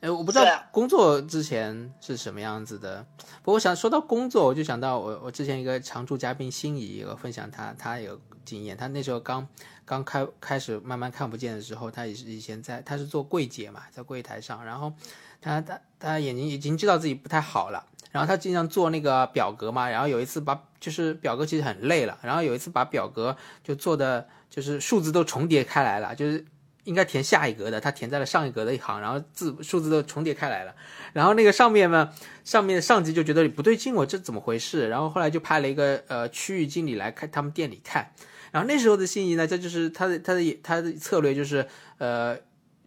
哎，我不知道工作之前是什么样子的。不过想说到工作，我就想到我我之前一个常驻嘉宾心仪我分享他他有经验，他那时候刚刚开开始慢慢看不见的时候，他也是以前在他是做柜姐嘛，在柜台上，然后他他他眼睛已经知道自己不太好了。然后他经常做那个表格嘛，然后有一次把就是表格其实很累了，然后有一次把表格就做的就是数字都重叠开来了，就是应该填下一格的，他填在了上一格的一行，然后字数字都重叠开来了，然后那个上面呢，上面上级就觉得不对劲，我这怎么回事？然后后来就派了一个呃区域经理来看他们店里看，然后那时候的心仪呢，这就是他的他的他的策略就是呃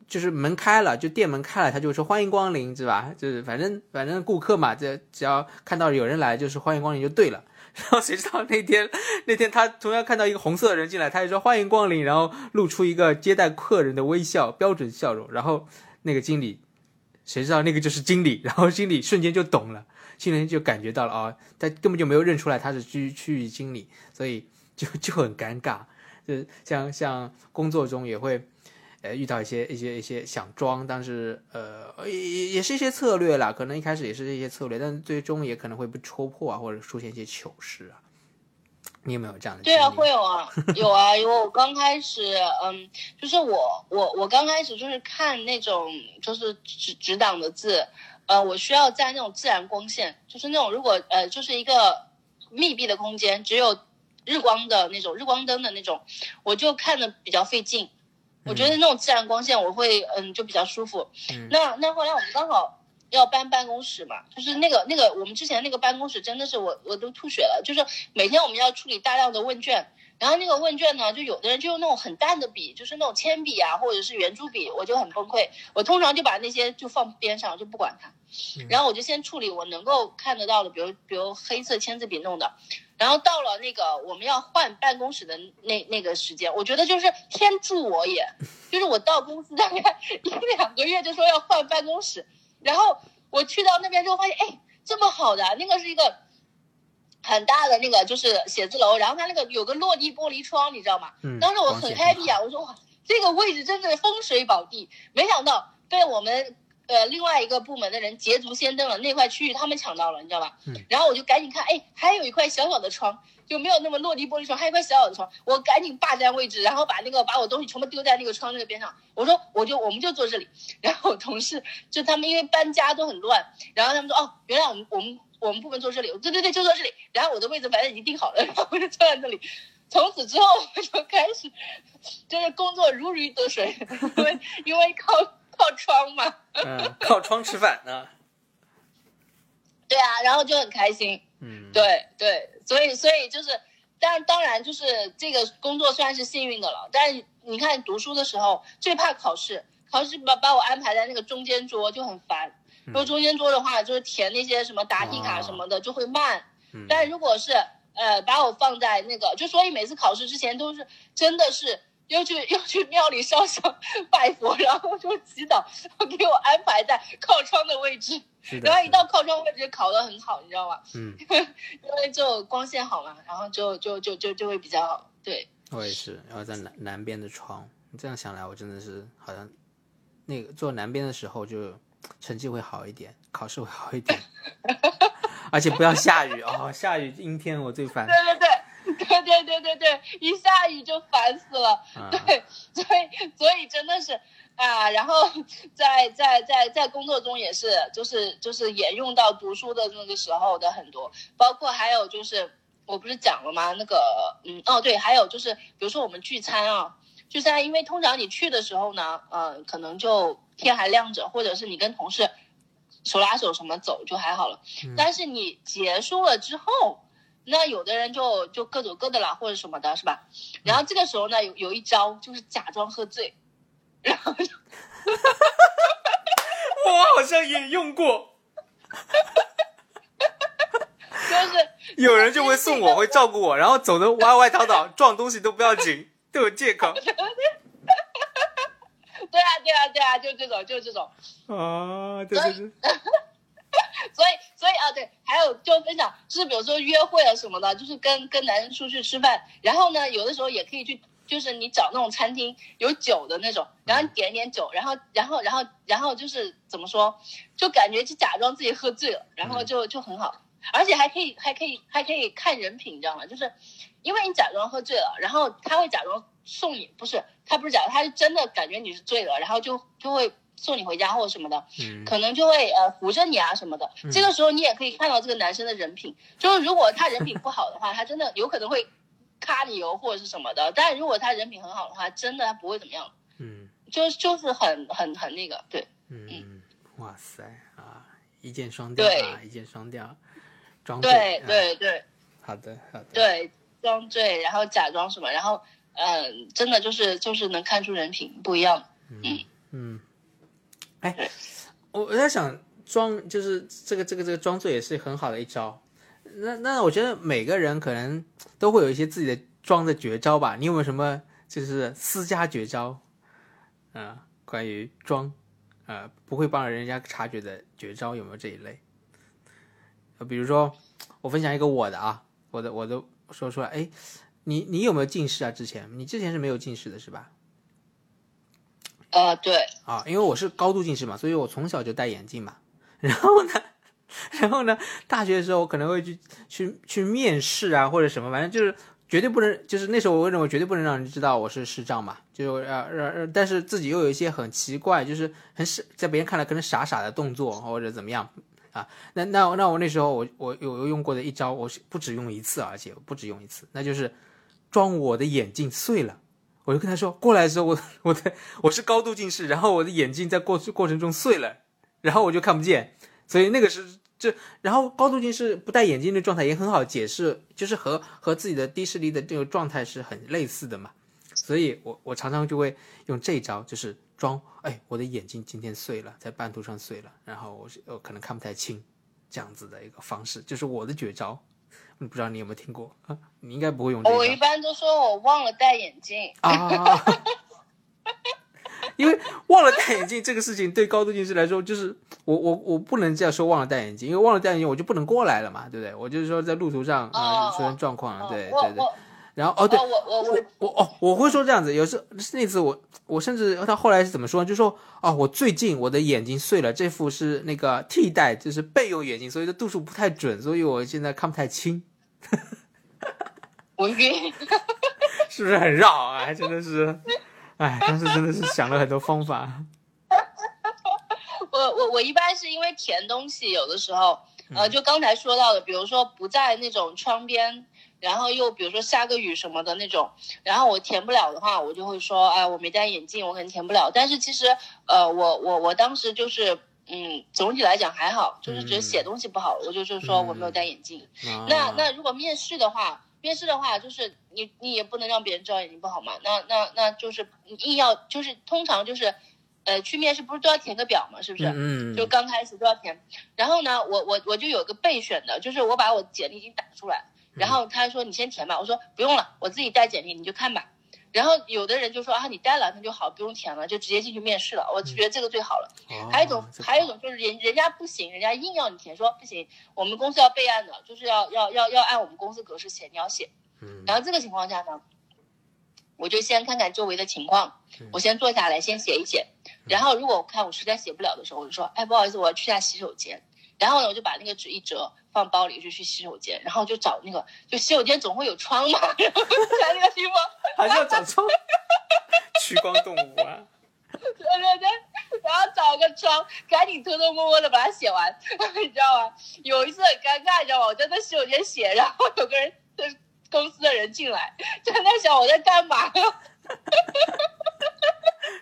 就是门开了，就店门开了，他就说欢迎光临，是吧？就是反正反正顾客嘛，这只要看到有人来，就是欢迎光临就对了。然后谁知道那天那天他同样看到一个红色的人进来，他就说欢迎光临，然后露出一个接待客人的微笑，标准笑容。然后那个经理，谁知道那个就是经理，然后经理瞬间就懂了，心里就感觉到了啊，他根本就没有认出来他是区区域经理，所以就就很尴尬。就像像工作中也会。呃，遇到一些一些一些想装，但是呃，也也是一些策略啦。可能一开始也是这些策略，但是最终也可能会被戳破啊，或者出现一些糗事啊。你有没有这样的？对啊，会有啊，有啊。因为我刚开始，嗯，就是我我我刚开始就是看那种就是直直档的字，呃，我需要在那种自然光线，就是那种如果呃就是一个密闭的空间，只有日光的那种日光灯的那种，我就看的比较费劲。我觉得那种自然光线我会嗯就比较舒服。那那后来我们刚好要搬办公室嘛，就是那个那个我们之前那个办公室真的是我我都吐血了，就是每天我们要处理大量的问卷，然后那个问卷呢，就有的人就用那种很淡的笔，就是那种铅笔啊或者是圆珠笔，我就很崩溃。我通常就把那些就放边上就不管它，然后我就先处理我能够看得到的，比如比如黑色签字笔弄的。然后到了那个我们要换办公室的那那个时间，我觉得就是天助我也，就是我到公司大概一两个月就说要换办公室，然后我去到那边之后发现，哎，这么好的那个是一个很大的那个就是写字楼，然后它那个有个落地玻璃窗，你知道吗？嗯。当时我很 happy 啊，我说哇，这个位置真是风水宝地，没想到被我们。呃，另外一个部门的人捷足先登了那块区域，他们抢到了，你知道吧？嗯。然后我就赶紧看，哎，还有一块小小的窗，就没有那么落地玻璃窗，还有一块小小的窗，我赶紧霸占位置，然后把那个把我东西全部丢在那个窗那个边上。我说，我就我们就坐这里。然后我同事就他们因为搬家都很乱，然后他们说，哦，原来我们我们我们部门坐这里，对对对，就坐这里。然后我的位置反正已经定好了，然后我就坐在这里。从此之后我就开始，就是工作如鱼得水，因为因为靠。靠窗嘛，嗯，靠窗吃饭呢。对啊，然后就很开心，嗯，对对，所以所以就是，但当然就是这个工作算是幸运的了。但是你看读书的时候最怕考试，考试把把我安排在那个中间桌就很烦。如果中间桌的话，就是填那些什么答题卡什么的就会慢。但如果是呃把我放在那个，就所以每次考试之前都是真的是。又去 又去庙里烧香拜佛，然后就祈祷，给我安排在靠窗的位置。然后一到靠窗位置，考得很好，你知道吗？嗯，因为就光线好嘛，然后就就就就就会比较好。对，我也是，然后在南南边的窗。这样想来，我真的是好像那个坐南边的时候，就成绩会好一点，考试会好一点，而且不要下雨哦，下雨阴天我最烦。对对对。对对对对对，一下雨就烦死了。对，所以所以真的是啊，然后在在在在工作中也是，就是就是沿用到读书的那个时候的很多，包括还有就是我不是讲了吗？那个嗯哦对，还有就是比如说我们聚餐啊，聚餐，因为通常你去的时候呢，嗯，可能就天还亮着，或者是你跟同事手拉手什么走就还好了，但是你结束了之后。那有的人就就各走各的了，或者什么的，是吧？然后这个时候呢，有有一招就是假装喝醉，然后就，我好像也用过，就是有人就会送我，会照顾我，然后走的歪歪倒倒，撞东西都不要紧，都有借口。对啊，对啊，对啊，就这种，就这种。啊，对对对。所以，所以啊，对，还有就分享，就是比如说约会啊什么的，就是跟跟男人出去吃饭，然后呢，有的时候也可以去，就是你找那种餐厅有酒的那种，然后你点一点酒，然后，然后，然后，然后就是怎么说，就感觉就假装自己喝醉了，然后就就很好，而且还可以，还可以，还可以看人品，你知道吗？就是因为你假装喝醉了，然后他会假装送你，不是，他不是假的，他是真的感觉你是醉了，然后就就会。送你回家或者什么的，可能就会呃扶着你啊什么的。这个时候你也可以看到这个男生的人品，就是如果他人品不好的话，他真的有可能会卡你油或者是什么的。但如果他人品很好的话，真的他不会怎么样。嗯，就就是很很很那个，对。嗯，哇塞啊，一箭双雕啊，一箭双雕，装对对对，好的好的，对装醉，然后假装什么，然后嗯，真的就是就是能看出人品不一样。嗯。嗯，哎，我我在想装，就是这个这个这个装作也是很好的一招。那那我觉得每个人可能都会有一些自己的装的绝招吧。你有没有什么就是私家绝招？啊、关于装，呃，不会帮人家察觉的绝招有没有这一类？呃，比如说我分享一个我的啊，我的我都说出来。哎，你你有没有近视啊？之前你之前是没有近视的是吧？呃，对，啊，因为我是高度近视嘛，所以我从小就戴眼镜嘛。然后呢，然后呢，大学的时候我可能会去去去面试啊，或者什么，反正就是绝对不能，就是那时候我认为绝对不能让人知道我是视障嘛，就让让让，但是自己又有一些很奇怪，就是很傻，在别人看来可能傻傻的动作或者怎么样啊。那那那我那时候我我有有用过的一招，我是不止用一次，而且不止用一次，那就是装我的眼镜碎了。我就跟他说，过来的时候我我的我是高度近视，然后我的眼镜在过过程中碎了，然后我就看不见，所以那个是这，然后高度近视不戴眼镜的状态也很好解释，就是和和自己的低视力的这个状态是很类似的嘛，所以我我常常就会用这招，就是装，哎，我的眼镜今天碎了，在半途上碎了，然后我是我可能看不太清，这样子的一个方式，就是我的绝招，不知道你有没有听过啊？你应该不会用这个。我一般都说我忘了戴眼镜。啊，因为忘了戴眼镜这个事情，对高度近视来说，就是我我我不能这样说忘了戴眼镜，因为忘了戴眼镜我就不能过来了嘛，对不对？我就是说在路途上啊、哦出现状况对对对。我然后哦对，哦我我我我哦，我会说这样子，有时那次我我甚至他后来是怎么说呢？就说哦，我最近我的眼睛碎了，这副是那个替代，就是备用眼镜，所以这度数不太准，所以我现在看不太清，我晕。是不是很绕啊？还真的是，哎，当时真的是想了很多方法。我我我一般是因为填东西，有的时候，嗯呃，就刚才说到的，比如说不在那种窗边，然后又比如说下个雨什么的那种，然后我填不了的话，我就会说，哎，我没戴眼镜，我可能填不了。但是其实，呃，我我我当时就是，嗯，总体来讲还好，就是只是写东西不好，我就是说我没有戴眼镜。啊那那如果面试的话，面试的话就是你你也不能让别人知道眼睛不好嘛，那那那就是你硬要就是通常就是，呃，去面试不是都要填个表嘛，是不是？嗯，就刚开始都要填。然后呢，我我我就有个备选的，就是我把我简历已经打出来，然后他说你先填吧，我说不用了，我自己带简历，你就看吧。然后有的人就说啊，你带了那就好，不用填了，就直接进去面试了。我觉得这个最好了。哦还有一种，这个还有一种就是人人家不行，人家硬要你填，说不行，我们公司要备案的，就是要要要要按我们公司格式写，你要写。嗯然后这个情况下呢，我就先看看周围的情况，嗯我先坐下来先写一写，然后如果我看我实在写不了的时候，我就说，哎，不好意思，我要去下洗手间。然后呢，我就把那个纸一折，放包里，就去洗手间，然后就找那个，就洗手间总会有窗嘛，然后就在那个地方，还是要找窗，趋光动物啊。对对对，然后找个窗，赶紧偷偷摸摸的把它写完，你知道吗？有一次很尴尬，你知道吗？我在那洗手间写，然后有个人，公司的人进来，就在那想我在干嘛。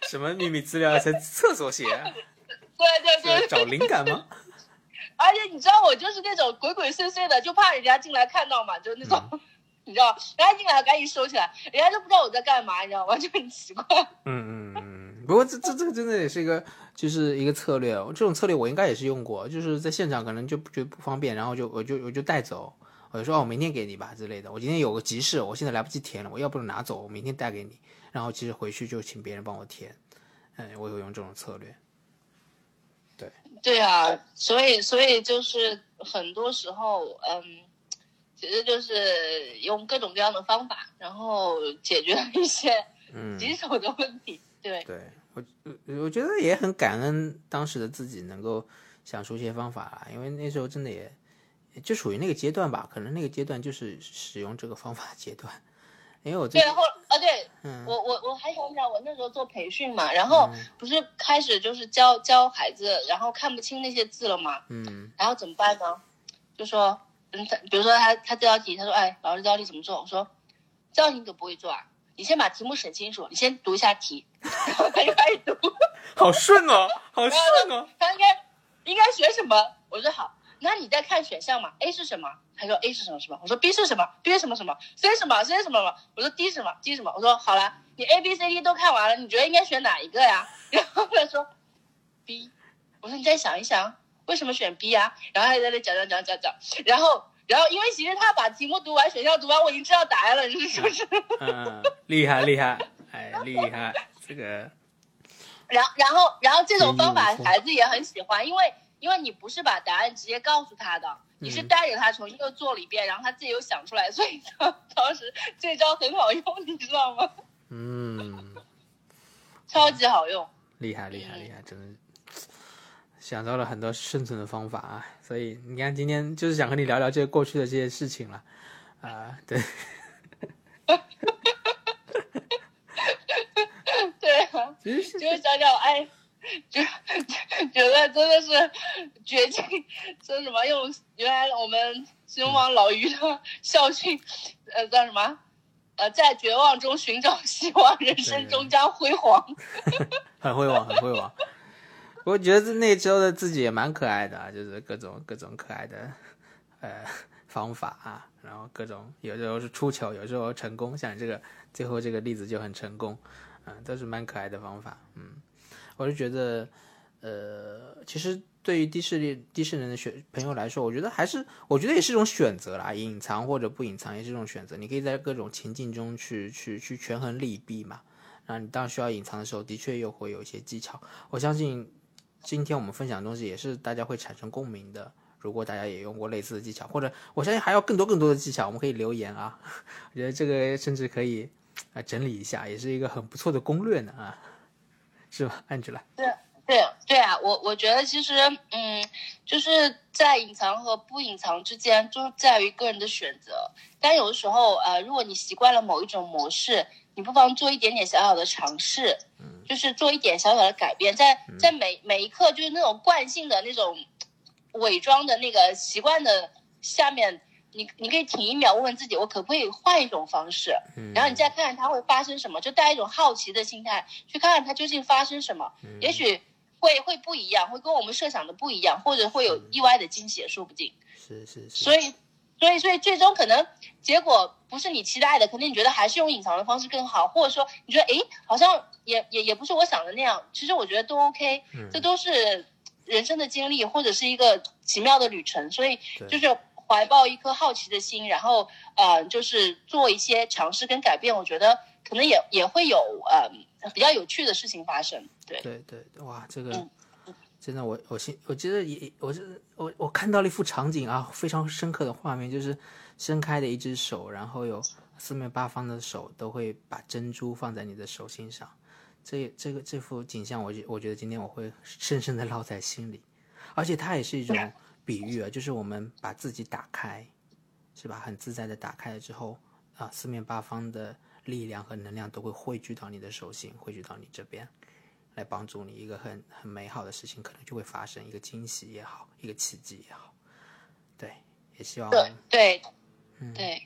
什么秘密资料在厕所写啊？对对对是找灵感吗？而且你知道我就是那种鬼鬼祟祟的，就怕人家进来看到嘛，就是那种，你知道，人家进来赶紧收起来，人家就不知道我在干嘛，你知道吗？就很奇怪。嗯嗯嗯。不过这这这个真的也是一个，就是一个策略哦。这种策略我应该也是用过，就是在现场可能就觉得不方便，然后就我就我就带走，我就说哦，我明天给你吧之类的。我今天有个急事，我现在来不及填了，我要不能拿走，我明天带给你。然后其实回去就请别人帮我填，嗯，我有用这种策略。对啊，所以所以就是很多时候，嗯，其实就是用各种各样的方法，然后解决了一些嗯，棘手的问题。对，对我，我我觉得也很感恩当时的自己能够想出一些方法来，因为那时候真的也就属于那个阶段吧，可能那个阶段就是使用这个方法阶段。因为我最对，后啊，对嗯我我我还想起来，我那时候做培训嘛，然后不是开始就是教教孩子，然后看不清那些字了嘛，嗯然后怎么办呢？就说，嗯，他比如说他他这道题，他说，哎，老师这道题怎么做？我说，这道题你都不会做啊？你先把题目审清楚，你先读一下题，然后他就开始读，好顺哦，好顺哦。他应该应该学什么？我说好，那你再看选项嘛，A 是什么？他说 A 是什么什么？我说 B 是什么？B 什么什么？C 什么？C 什么什么？我说 D 什么？D 什么？我说好了，你 A B C D 都看完了，你觉得应该选哪一个呀？然后他说 B，我说你再想一想，为什么选 B 呀？然后他就在那讲讲讲讲讲，然后然后因为其实他把题目读完，选项读完，我已经知道答案了，你是不是？嗯，厉害厉害，哎，厉害，这个然后然后然后这种方法嗯孩子也很喜欢，因为因为你不是把答案直接告诉他的，你是嗯带着他重新又做了一遍，然后他自己又想出来，所以当 当时这招很好用，你知道吗？嗯，超级好用。厉害厉害厉害，真的想到了很多生存的方法啊！所以你看，今天就是想和你聊聊这些过去的这些事情了啊、对，对啊，其实是就是想想，哎，就觉得真的是绝境，说什么用原来我们熊王老于的校训，呃，叫什么？呃，在绝望中寻找希望，人生终将辉煌。很辉煌，很辉煌。我觉得那时候的自己也蛮可爱的啊，就是各种各种可爱的呃方法啊，然后各种有时候是出糗，有时候成功，像这个最后这个例子就很成功，嗯、都是蛮可爱的方法。嗯，我就觉得呃，其实对于低视力低视能的学朋友来说，我觉得还是我觉得也是一种选择啦，隐藏或者不隐藏也是一种选择，你可以在各种情境中去去去权衡利弊嘛。那你当需要隐藏的时候，的确又会有一些技巧。我相信今天我们分享的东西也是大家会产生共鸣的。如果大家也用过类似的技巧，或者我相信还有更多更多的技巧，我们可以留言啊。我觉得这个甚至可以啊整理一下，也是一个很不错的攻略呢啊，是吧，Angela？对对啊，我我觉得其实，嗯，就是在隐藏和不隐藏之间，就在于个人的选择。但有的时候，呃，如果你习惯了某一种模式，你不妨做一点点小小的尝试，就是做一点小小的改变，在在每每一刻，就是那种惯性的那种伪装的那个习惯的下面，你你可以停一秒，问问自己，我可不可以换一种方式？然后你再看看它会发生什么，就带一种好奇的心态去看看它究竟发生什么，也许会会不一样，会跟我们设想的不一样，或者会有意外的惊喜，也说不定。是是是，所以，所以，所以最终可能结果不是你期待的，可能你觉得还是用隐藏的方式更好，或者说你觉得诶，好像也也也不是我想的那样。其实我觉得都 OK，这都是人生的经历，或者是一个奇妙的旅程。所以就是怀抱一颗好奇的心，然后呃，就是做一些尝试跟改变，我觉得可能也也会有呃比较有趣的事情发生。对，对对，哇，这个嗯真的我我心我觉得也我是我我看到了一幅场景啊，非常深刻的画面，就是伸开的一只手，然后有四面八方的手都会把珍珠放在你的手心上。这这个这幅景象，我觉我觉得今天我会深深的烙在心里，而且它也是一种比喻啊，就是我们把自己打开，是吧？很自在的打开了之后啊，四面八方的力量和能量都会汇聚到你的手心，汇聚到你这边。来帮助你一个很很美好的事情，可能就会发生一个惊喜也好，一个奇迹也好。对，也希望对对嗯对。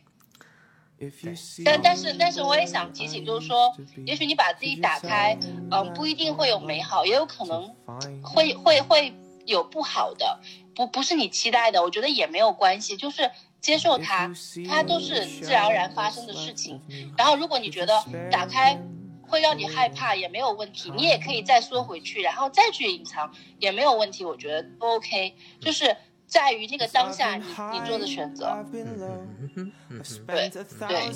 但但是但是我也想提醒，就是说，也许你把自己打开，嗯，不一定会有美好，也有可能会会会有不好的，不不是你期待的，我觉得也没有关系，就是接受它，它都是自然而然发生的事情。然后如果你觉得打开会让你害怕，也没有问题，你也可以再缩回去，然后再去隐藏，也没有问题，我觉得都 OK，就是在于那个当下你你做的选择。对对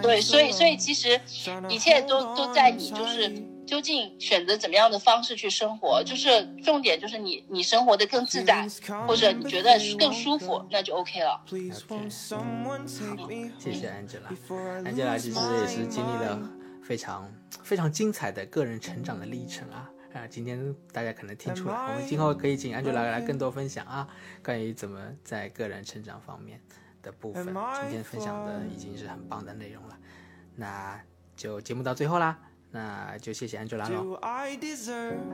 对，所以所以其实一切都都在你，就是究竟选择怎么样的方式去生活，就是重点就是你你生活的更自在，或者你觉得更舒服，那就 OK 了。谢谢 Angela。Angela 其实也是经历了非常非常精彩的个人成长的历程啊。啊，今天大家可能听出来，我们今后可以请 Angela 来更多分享啊，关于怎么在个人成长方面的部分。今天分享的已经是很棒的内容了，那就节目到最后啦，那就谢谢 Angela 喽。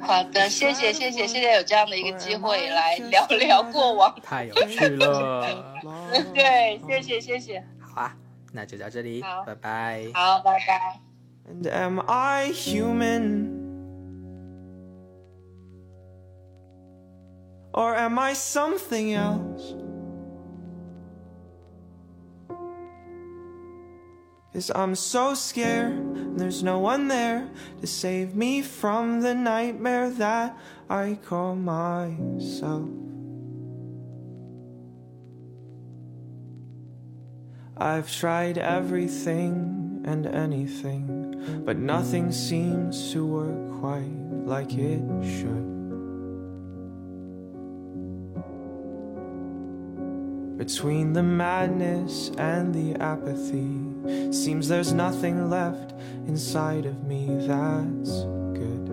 好的，谢谢谢谢谢谢有这样的一个机会来聊聊过往，太有趣了。对，谢谢谢谢，好啊，那就到这里好，拜拜。好，拜拜。And am I human? Or am I something else? Cause I'm so scared, and there's no one there to save me from the nightmare that I call myself. I've tried everything and anything, but nothing seems to work quite like it should. Between the madness and the apathy, seems there's nothing left inside of me that's good.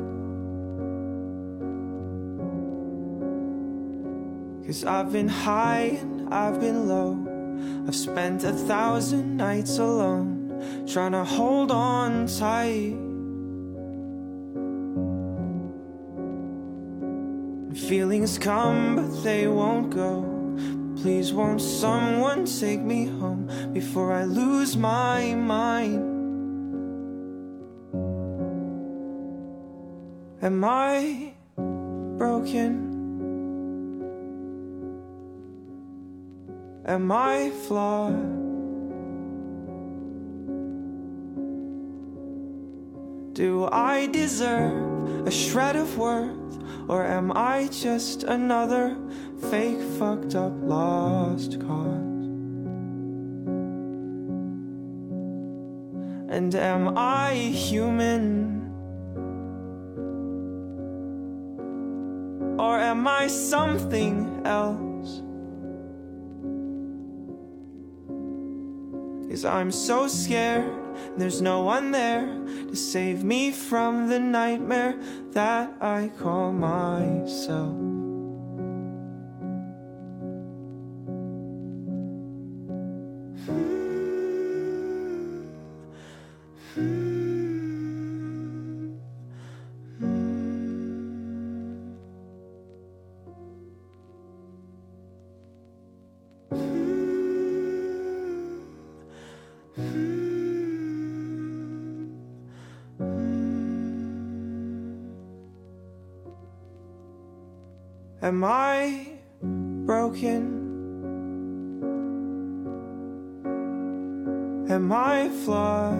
Cause I've been high and I've been low. I've spent a thousand nights alone, trying to hold on tight. Feelings come, but they won't go. Please, won't someone take me home before I lose my mind? Am I broken? Am I flawed? Do I deserve a shred of worth, or am I just another fake, fucked up, lost cause? And am I human? Or am I something else? Cause I'm so scared, there's no one there to save me from the nightmare that I call myself. Am I broken? Am I flawed?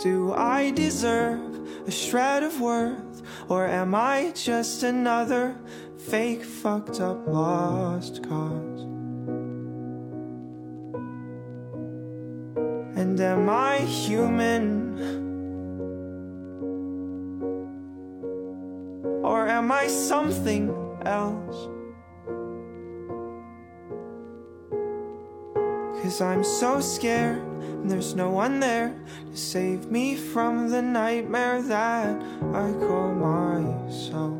Do I deserve a shred of worth? Or am I just another fake, fucked up, lost cause? And am I human? Something else? Cause I'm so scared, and there's no one there to save me from the nightmare that I call myself.